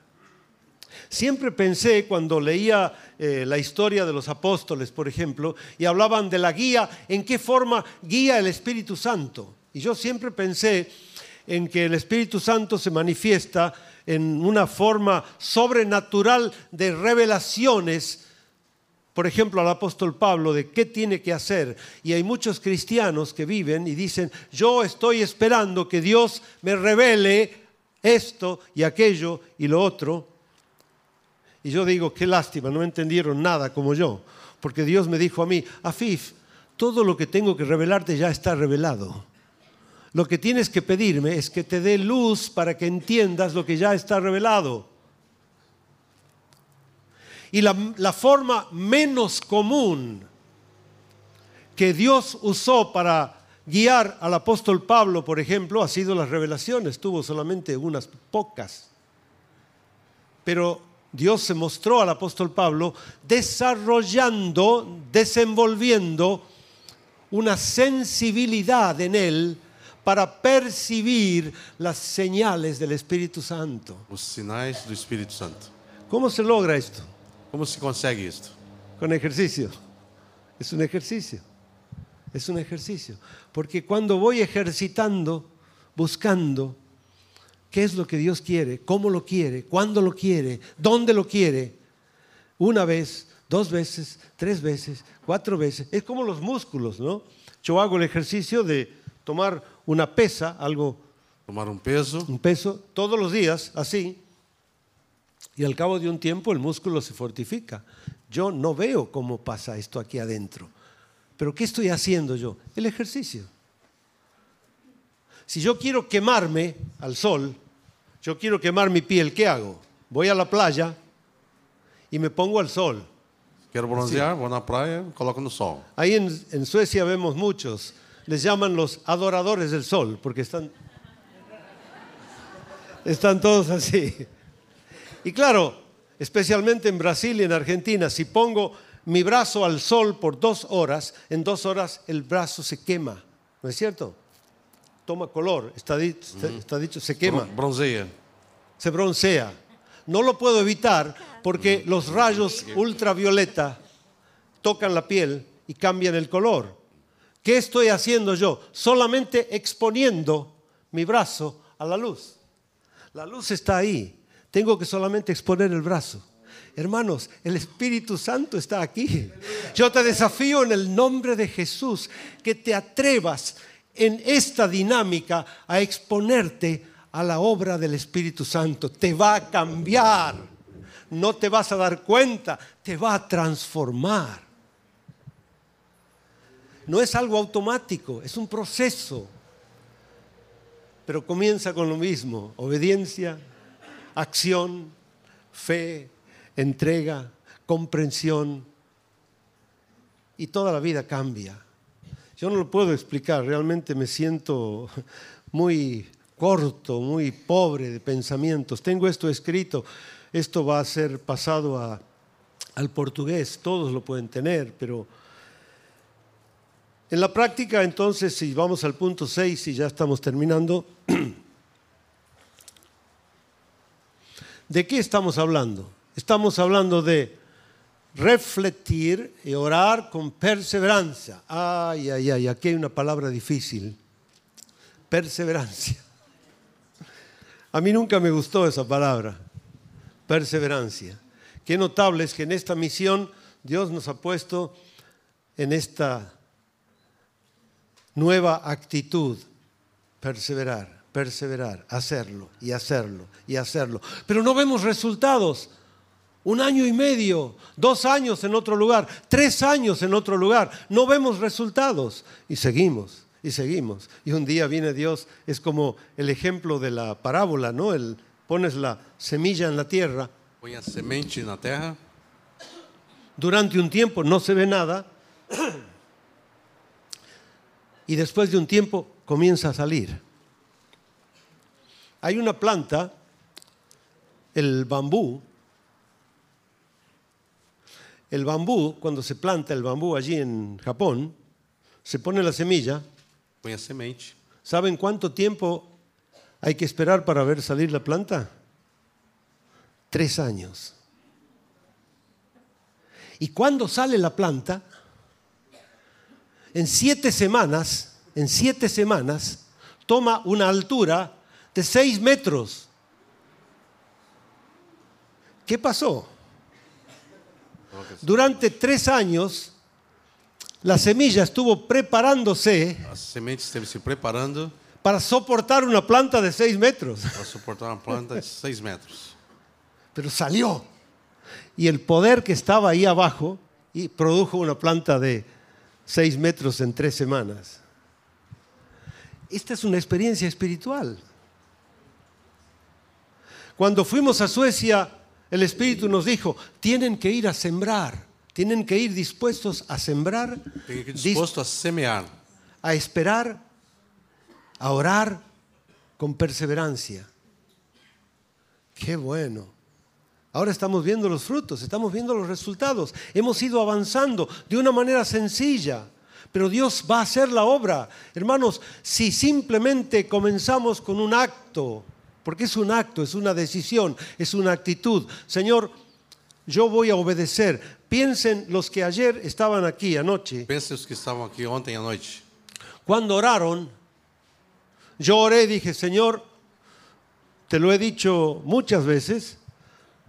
[SPEAKER 1] Siempre pensé cuando leía eh, la historia de los apóstoles, por ejemplo, y hablaban de la guía, en qué forma guía el Espíritu Santo. Y yo siempre pensé en que el Espíritu Santo se manifiesta en una forma sobrenatural de revelaciones por ejemplo, al apóstol Pablo de qué tiene que hacer. Y hay muchos cristianos que viven y dicen, yo estoy esperando que Dios me revele esto y aquello y lo otro. Y yo digo, qué lástima, no entendieron nada como yo. Porque Dios me dijo a mí, Afif, todo lo que tengo que revelarte ya está revelado. Lo que tienes que pedirme es que te dé luz para que entiendas lo que ya está revelado. Y la, la, forma menos común que Dios usó para guiar al apóstol Pablo, por ejemplo, ha sido las revelaciones. Tuvo solamente unas pocas. Pero Dios se mostró al apóstol Pablo desarrollando, desenvolviendo una sensibilidad en él para percibir las señales del Espíritu Santo.
[SPEAKER 2] Os sinais do Espírito Santo.
[SPEAKER 1] ¿Cómo se logra esto?
[SPEAKER 2] Como se consegue isto?
[SPEAKER 1] Con ejercicio. Es un ejercicio. Es un ejercicio. Porque cuando voy ejercitando, buscando qué es lo que Dios quiere, cómo lo quiere, cuándo lo quiere, dónde lo quiere, una vez, dos veces, tres veces, cuatro veces, es como los músculos, ¿no? Yo hago el ejercicio de tomar una pesa, algo,
[SPEAKER 2] Tomar um peso,
[SPEAKER 1] un peso, todos los días, así, y al cabo de un tiempo el músculo se fortifica. Yo no veo cómo pasa esto aquí adentro. Pero ¿qué estoy haciendo yo? El ejercicio. Si yo quiero quemarme al sol, yo quiero quemar mi piel, ¿qué hago? Voy a la playa y me pongo al sol.
[SPEAKER 2] quero bronzear, vou na praia, coloco no sol.
[SPEAKER 1] Ahí en, en Suecia vemos muchos, les llaman los adoradores del sol, porque están, están todos así. Y claro, especialmente en Brasil y en Argentina, si pongo mi brazo al sol por dos horas, en dos horas el brazo se quema, ¿no es cierto? Toma color, está dicho, está, está dicho se quema,
[SPEAKER 2] Bron- Bronzeia.
[SPEAKER 1] se broncea. No lo puedo evitar porque los rayos ultravioleta tocan la piel y cambian el color. ¿Qué estoy haciendo yo? Solamente exponiendo mi brazo a la luz. La luz está ahí. Tengo que solamente exponer el brazo. Hermanos, el Espíritu Santo está aquí. Yo te desafío en el nombre de Jesús que te atrevas en esta dinámica a exponerte a la obra del Espíritu Santo. Te va a cambiar. No te vas a dar cuenta, te va a transformar. No es algo automático, es un proceso. Pero comienza con lo mismo, obediencia, acción, fe, entrega, comprensión y toda la vida cambia. Yo no lo puedo explicar, realmente me siento muy corto, muy pobre de pensamientos. Tengo esto escrito, esto va a ser pasado a, al portugués, todos lo pueden tener, pero en la práctica entonces, si vamos al punto 6 y ya estamos terminando, ¿de qué estamos hablando? Estamos hablando de refletir y orar con perseverancia. Ay, ay, ay, aquí hay una palabra difícil. Perseverancia. A mí nunca me gustó esa palabra, perseverancia. Qué notable es que en esta misión Dios nos ha puesto en esta nueva actitud, perseverar, perseverar, hacerlo y hacerlo y hacerlo. Pero no vemos resultados. Un año y medio, dos años en otro lugar, tres años en otro lugar, no vemos resultados y seguimos y seguimos. Y un día viene Dios, es como el ejemplo de la parábola, ¿no? El, pones la semilla en la tierra.
[SPEAKER 2] Põe a semente na terra.
[SPEAKER 1] Durante un tiempo no se ve nada. Y después de un tiempo comienza a salir. Hay una planta, el bambú. El bambú, cuando se planta el bambú allí en Japón, se pone la semilla
[SPEAKER 2] Põe a semente.
[SPEAKER 1] ¿Saben cuánto tiempo hay que esperar para ver salir la planta? Tres años. Y cuando sale la planta, en siete semanas, en siete semanas, toma una altura de seis metros. ¿Qué pasó? Durante tres años la semilla estuvo preparándose
[SPEAKER 2] A semente esteve se preparando
[SPEAKER 1] para soportar una planta de seis metros,
[SPEAKER 2] para suportar uma planta de 6 metros.
[SPEAKER 1] pero salió. Y el poder que estaba ahí abajo y produjo una planta de seis metros en tres semanas. Esta es una experiencia espiritual. Cuando fuimos a Suecia, el Espíritu nos dijo, tienen que ir a sembrar, tienen que ir dispuestos a sembrar,
[SPEAKER 2] Tem que ir
[SPEAKER 1] dis-
[SPEAKER 2] disposto a semear,
[SPEAKER 1] a esperar, a orar con perseverancia. Qué bueno. Ahora estamos viendo los frutos, estamos viendo los resultados. Hemos ido avanzando de una manera sencilla, pero Dios va a hacer la obra. Hermanos, si simplemente comenzamos con un acto, porque es un acto, es una decisión, es una actitud. Señor, yo voy a obedecer. Piensen los que ayer estaban aquí anoche.
[SPEAKER 2] Pense os que estavam aqui ontem à noite.
[SPEAKER 1] Cuando oraron, yo oré y dije, Señor, te lo he dicho muchas veces,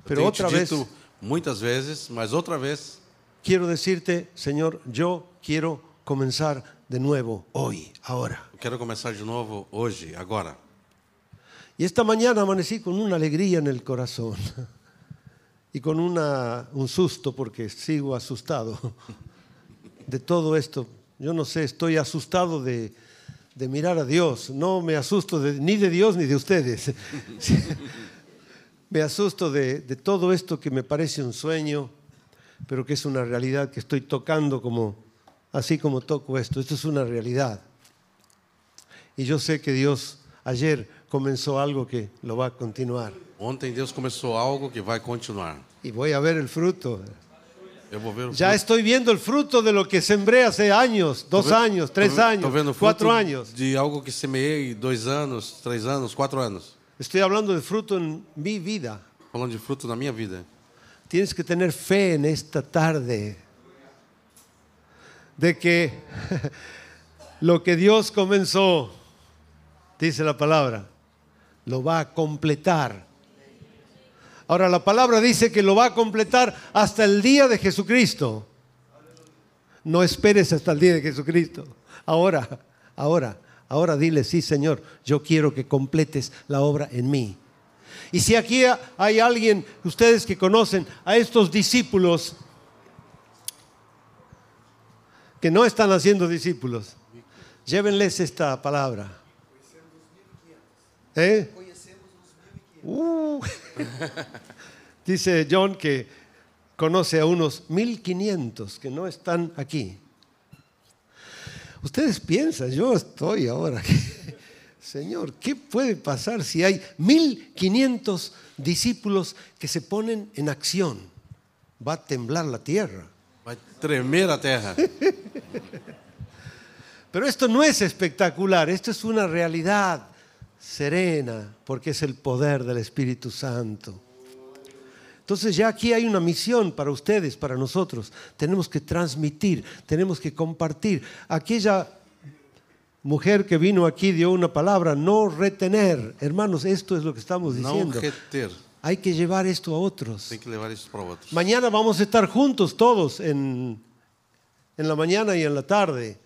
[SPEAKER 1] pero otra vez
[SPEAKER 2] dito muitas vezes, mas outra vez
[SPEAKER 1] quiero decirte, Señor, yo quiero comenzar de nuevo hoy, ahora.
[SPEAKER 2] eu quero começar de novo hoje, agora.
[SPEAKER 1] Y esta mañana amanecí con una alegría en el corazón y con un susto porque sigo asustado de todo esto. Yo no sé, estoy asustado de, mirar a Dios. No me asusto ni de Dios ni de ustedes. me asusto de, de todo esto que me parece un sueño, pero que es una realidad que estoy tocando como, así como toco esto. Esto es una realidad. Y yo sé que Dios ayer comenzó algo que lo va a continuar.
[SPEAKER 2] Ontem Deus começou algo que vai continuar.
[SPEAKER 1] Y voy a ver el fruto.
[SPEAKER 2] Eu vou ver o
[SPEAKER 1] Ya
[SPEAKER 2] fruto.
[SPEAKER 1] estoy viendo el fruto de lo que sembré hace años, dos
[SPEAKER 2] Tô ve-
[SPEAKER 1] años, tres
[SPEAKER 2] tô ve-
[SPEAKER 1] años,
[SPEAKER 2] tô vendo o fruto
[SPEAKER 1] cuatro años.
[SPEAKER 2] De algo que semeei dois anos, três anos, quatro anos.
[SPEAKER 1] Estoy hablando de fruto en mi vida.
[SPEAKER 2] Falando de fruto na minha vida.
[SPEAKER 1] Tienes que tener fe en esta tarde de que lo que Dios comenzó, dice la palabra, lo va a completar. Ahora la palabra dice que lo va a completar hasta el día de Jesucristo. No esperes hasta el día de Jesucristo. Ahora, ahora, ahora dile, sí Señor, yo quiero que completes la obra en mí. Y si aquí hay alguien, ustedes que conocen a estos discípulos que no están haciendo discípulos, llévenles esta palabra. ¿Eh? Uh. Dice John que conoce a unos 1500 que no están aquí. Ustedes piensan, yo estoy ahora. Señor, ¿qué puede pasar si hay 1500 discípulos que se ponen en acción? Va a temblar la tierra.
[SPEAKER 2] Vai tremer a terra.
[SPEAKER 1] Pero esto no es espectacular, esto es una realidad serena, porque es el poder del Espíritu Santo. Entonces ya aquí hay una misión para ustedes, para nosotros. Tenemos que transmitir, tenemos que compartir. Aquella mujer que vino aquí dio una palabra, no retener. Hermanos, esto es lo que estamos diciendo. Hay que llevar esto a otros.
[SPEAKER 2] Que para outros.
[SPEAKER 1] Mañana vamos a estar juntos todos en, en la mañana y en la tarde.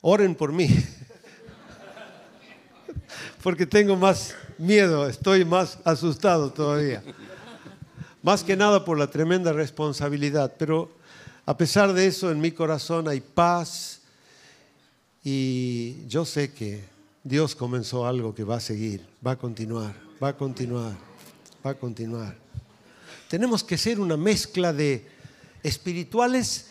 [SPEAKER 1] Oren por mí. Porque tengo más miedo, estoy más asustado todavía. Más que nada por la tremenda responsabilidad. Pero a pesar de eso, en mi corazón hay paz y yo sé que Dios comenzó algo que va a seguir, va a continuar, va a continuar, va a continuar. Tenemos que ser una mezcla de espirituales,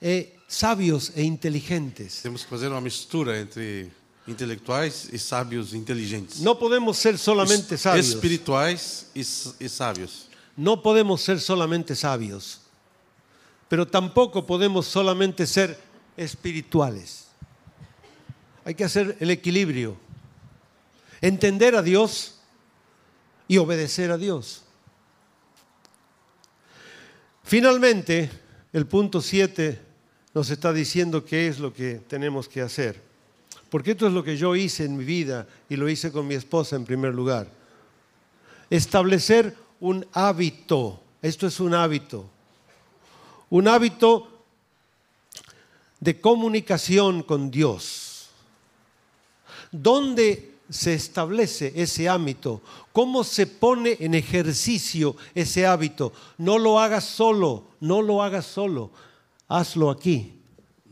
[SPEAKER 1] eh, sabios e inteligentes.
[SPEAKER 2] Temos que fazer uma mistura entre intelectuais e sábios inteligentes.
[SPEAKER 1] No podemos ser solamente sabios.
[SPEAKER 2] Espirituais e, e sábios.
[SPEAKER 1] No podemos ser solamente sabios. Pero tampoco podemos solamente ser espirituales. Hay que hacer el equilibrio. Entender a Dios y obedecer a Dios. Finalmente, el punto 7 nos está diciendo qué es lo que tenemos que hacer. Porque esto es lo que yo hice en mi vida y lo hice con mi esposa en primer lugar. Establecer un hábito. Esto es un hábito. Un hábito de comunicación con Dios. ¿Dónde se establece ese hábito? ¿Cómo se pone en ejercicio ese hábito? No lo hagas solo, no lo hagas solo. Hazlo aquí.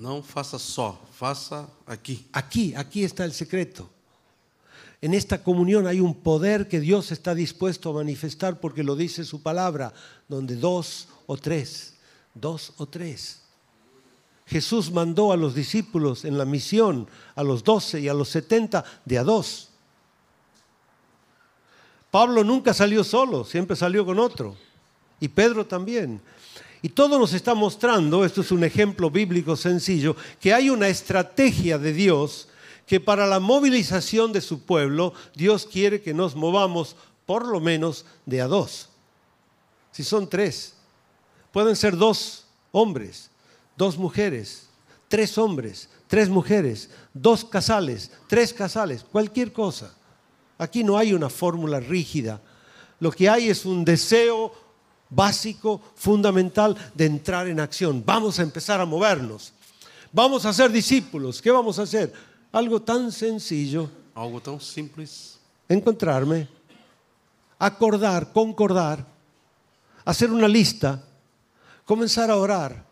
[SPEAKER 2] Não faça só, faça aqui.
[SPEAKER 1] Aquí, aquí está el secreto. En esta comunión hay un poder que Dios está dispuesto a manifestar porque lo dice su palabra, donde dos o tres, dos o tres. Jesús mandó a los discípulos en la misión, a los doce y a los setenta, de a dos. Pablo nunca salió solo, siempre salió con otro. Y Pedro también. Y todo nos está mostrando, esto es un ejemplo bíblico sencillo, que hay una estrategia de Dios que para la movilización de su pueblo, Dios quiere que nos movamos por lo menos de a dos. Si son tres, pueden ser dos hombres, dos mujeres, tres hombres, tres mujeres, dos casales, tres casales, cualquier cosa. Aquí no hay una fórmula rígida. Lo que hay es un deseo básico, fundamental de entrar en acción. Vamos a empezar a movernos. Vamos a ser discípulos. ¿Qué vamos a hacer? Algo tan sencillo.
[SPEAKER 2] Algo tão simples.
[SPEAKER 1] Encontrarme, acordar, concordar, hacer una lista, comenzar a orar,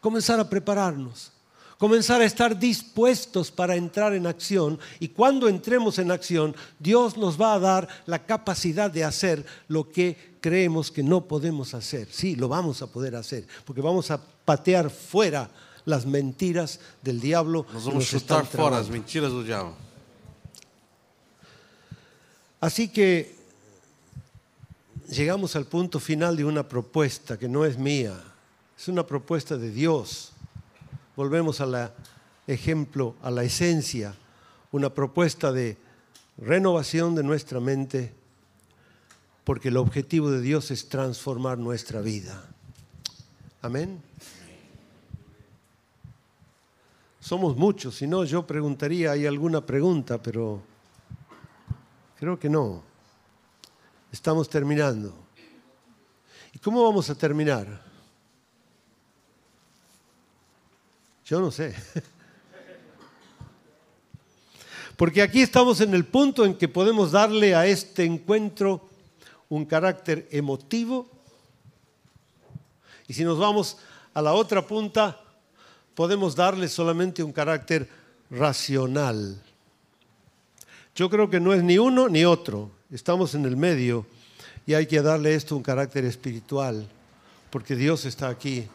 [SPEAKER 1] comenzar a prepararnos, comenzar a estar dispuestos para entrar en acción y cuando entremos en acción, Dios nos va a dar la capacidad de hacer lo que creemos que no podemos hacer. Sí, lo vamos a poder hacer, porque vamos a patear fuera las mentiras del diablo. Que
[SPEAKER 2] vamos
[SPEAKER 1] nos están
[SPEAKER 2] chutar fora as
[SPEAKER 1] trabando.
[SPEAKER 2] mentiras do diabo.
[SPEAKER 1] Así que llegamos al punto final de una propuesta que no es mía, es una propuesta de Dios. Volvemos al ejemplo, a la esencia, una propuesta de renovación de nuestra mente, porque el objetivo de Dios es transformar nuestra vida. Amén. Somos muchos, si no yo preguntaría, ¿hay alguna pregunta? Pero creo que no. Estamos terminando. ¿Y cómo vamos a terminar? Yo no sé. Porque aquí estamos en el punto en que podemos darle a este encuentro un carácter emotivo. Y si nos vamos a la otra punta, podemos darle solamente un carácter racional. Yo creo que no es ni uno ni otro. Estamos en el medio y hay que darle esto un carácter espiritual, porque Dios está aquí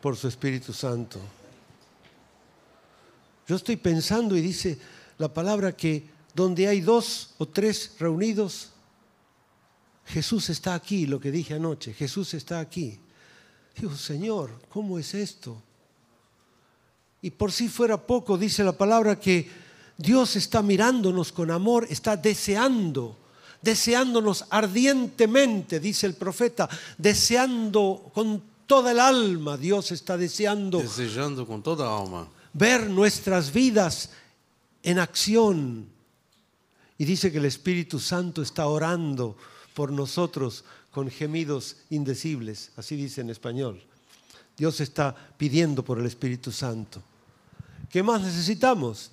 [SPEAKER 1] por su Espíritu Santo. Yo estoy pensando y dice la palabra que donde hay dos o tres reunidos, Jesús está aquí, lo que dije anoche, Jesús está aquí. Digo, Señor, ¿cómo es esto? Y por si fuera poco, dice la palabra que Dios está mirándonos con amor, está deseando, deseándonos ardientemente, dice el profeta, deseando con toda el alma, Dios está deseando.
[SPEAKER 2] Desejando com toda alma
[SPEAKER 1] ver nuestras vidas en acción. Y dice que el Espíritu Santo está orando por nosotros con gemidos indecibles, así dice en español. Dios está pidiendo por el Espíritu Santo. ¿Qué más necesitamos?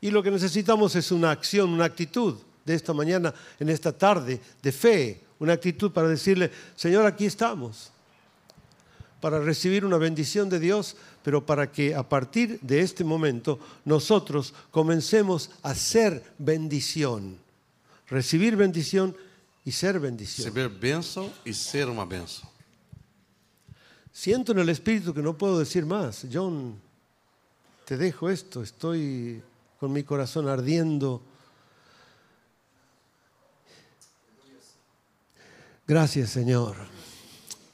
[SPEAKER 1] Y lo que necesitamos es una acción, una actitud de esta mañana, en esta tarde, de fe, una actitud para decirle, Señor, aquí estamos, para recibir una bendición de Dios, pero para que a partir de este momento nosotros comencemos a ser bendición, recibir bendición y ser bendición.
[SPEAKER 2] receber bênção e ser uma bênção.
[SPEAKER 1] Siento en el Espíritu que no puedo decir más. John, te dejo esto, estoy con mi corazón ardiendo. Gracias, Señor.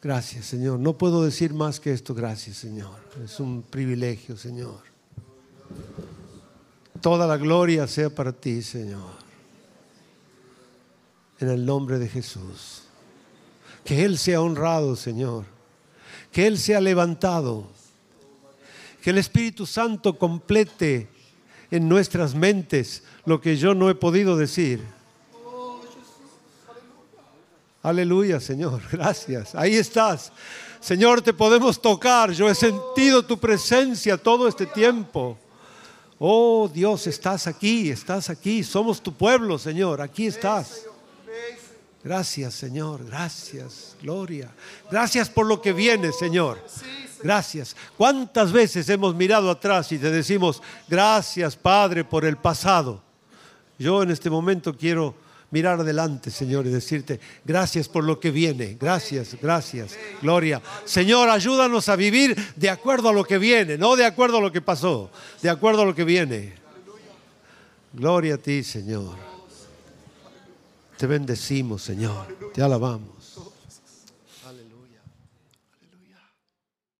[SPEAKER 1] Gracias, Señor. No puedo decir más que esto. Gracias, Señor. Es un privilegio, Señor. Toda la gloria sea para ti, Señor. En el nombre de Jesús. Que Él sea honrado, Señor. Que Él sea levantado. Que el Espíritu Santo complete en nuestras mentes lo que yo no he podido decir. Aleluya, Señor. Gracias. Ahí estás. Señor, te podemos tocar. Yo he sentido tu presencia todo este tiempo. Oh Dios, estás aquí, estás aquí. Somos tu pueblo, Señor. Aquí estás. Gracias, Señor. Gracias. Gloria. Gracias por lo que viene, Señor. Gracias. ¿Cuántas veces hemos mirado atrás y te decimos, gracias, Padre, por el pasado? Yo en este momento quiero mirar adelante, Señor, y decirte, gracias por lo que viene. Gracias, gracias. Gloria. Señor, ayúdanos a vivir de acuerdo a lo que viene, no de acuerdo a lo que pasó, de acuerdo a lo que viene. Gloria a ti, Señor. Te bendecimos, Señor. Te alabamos.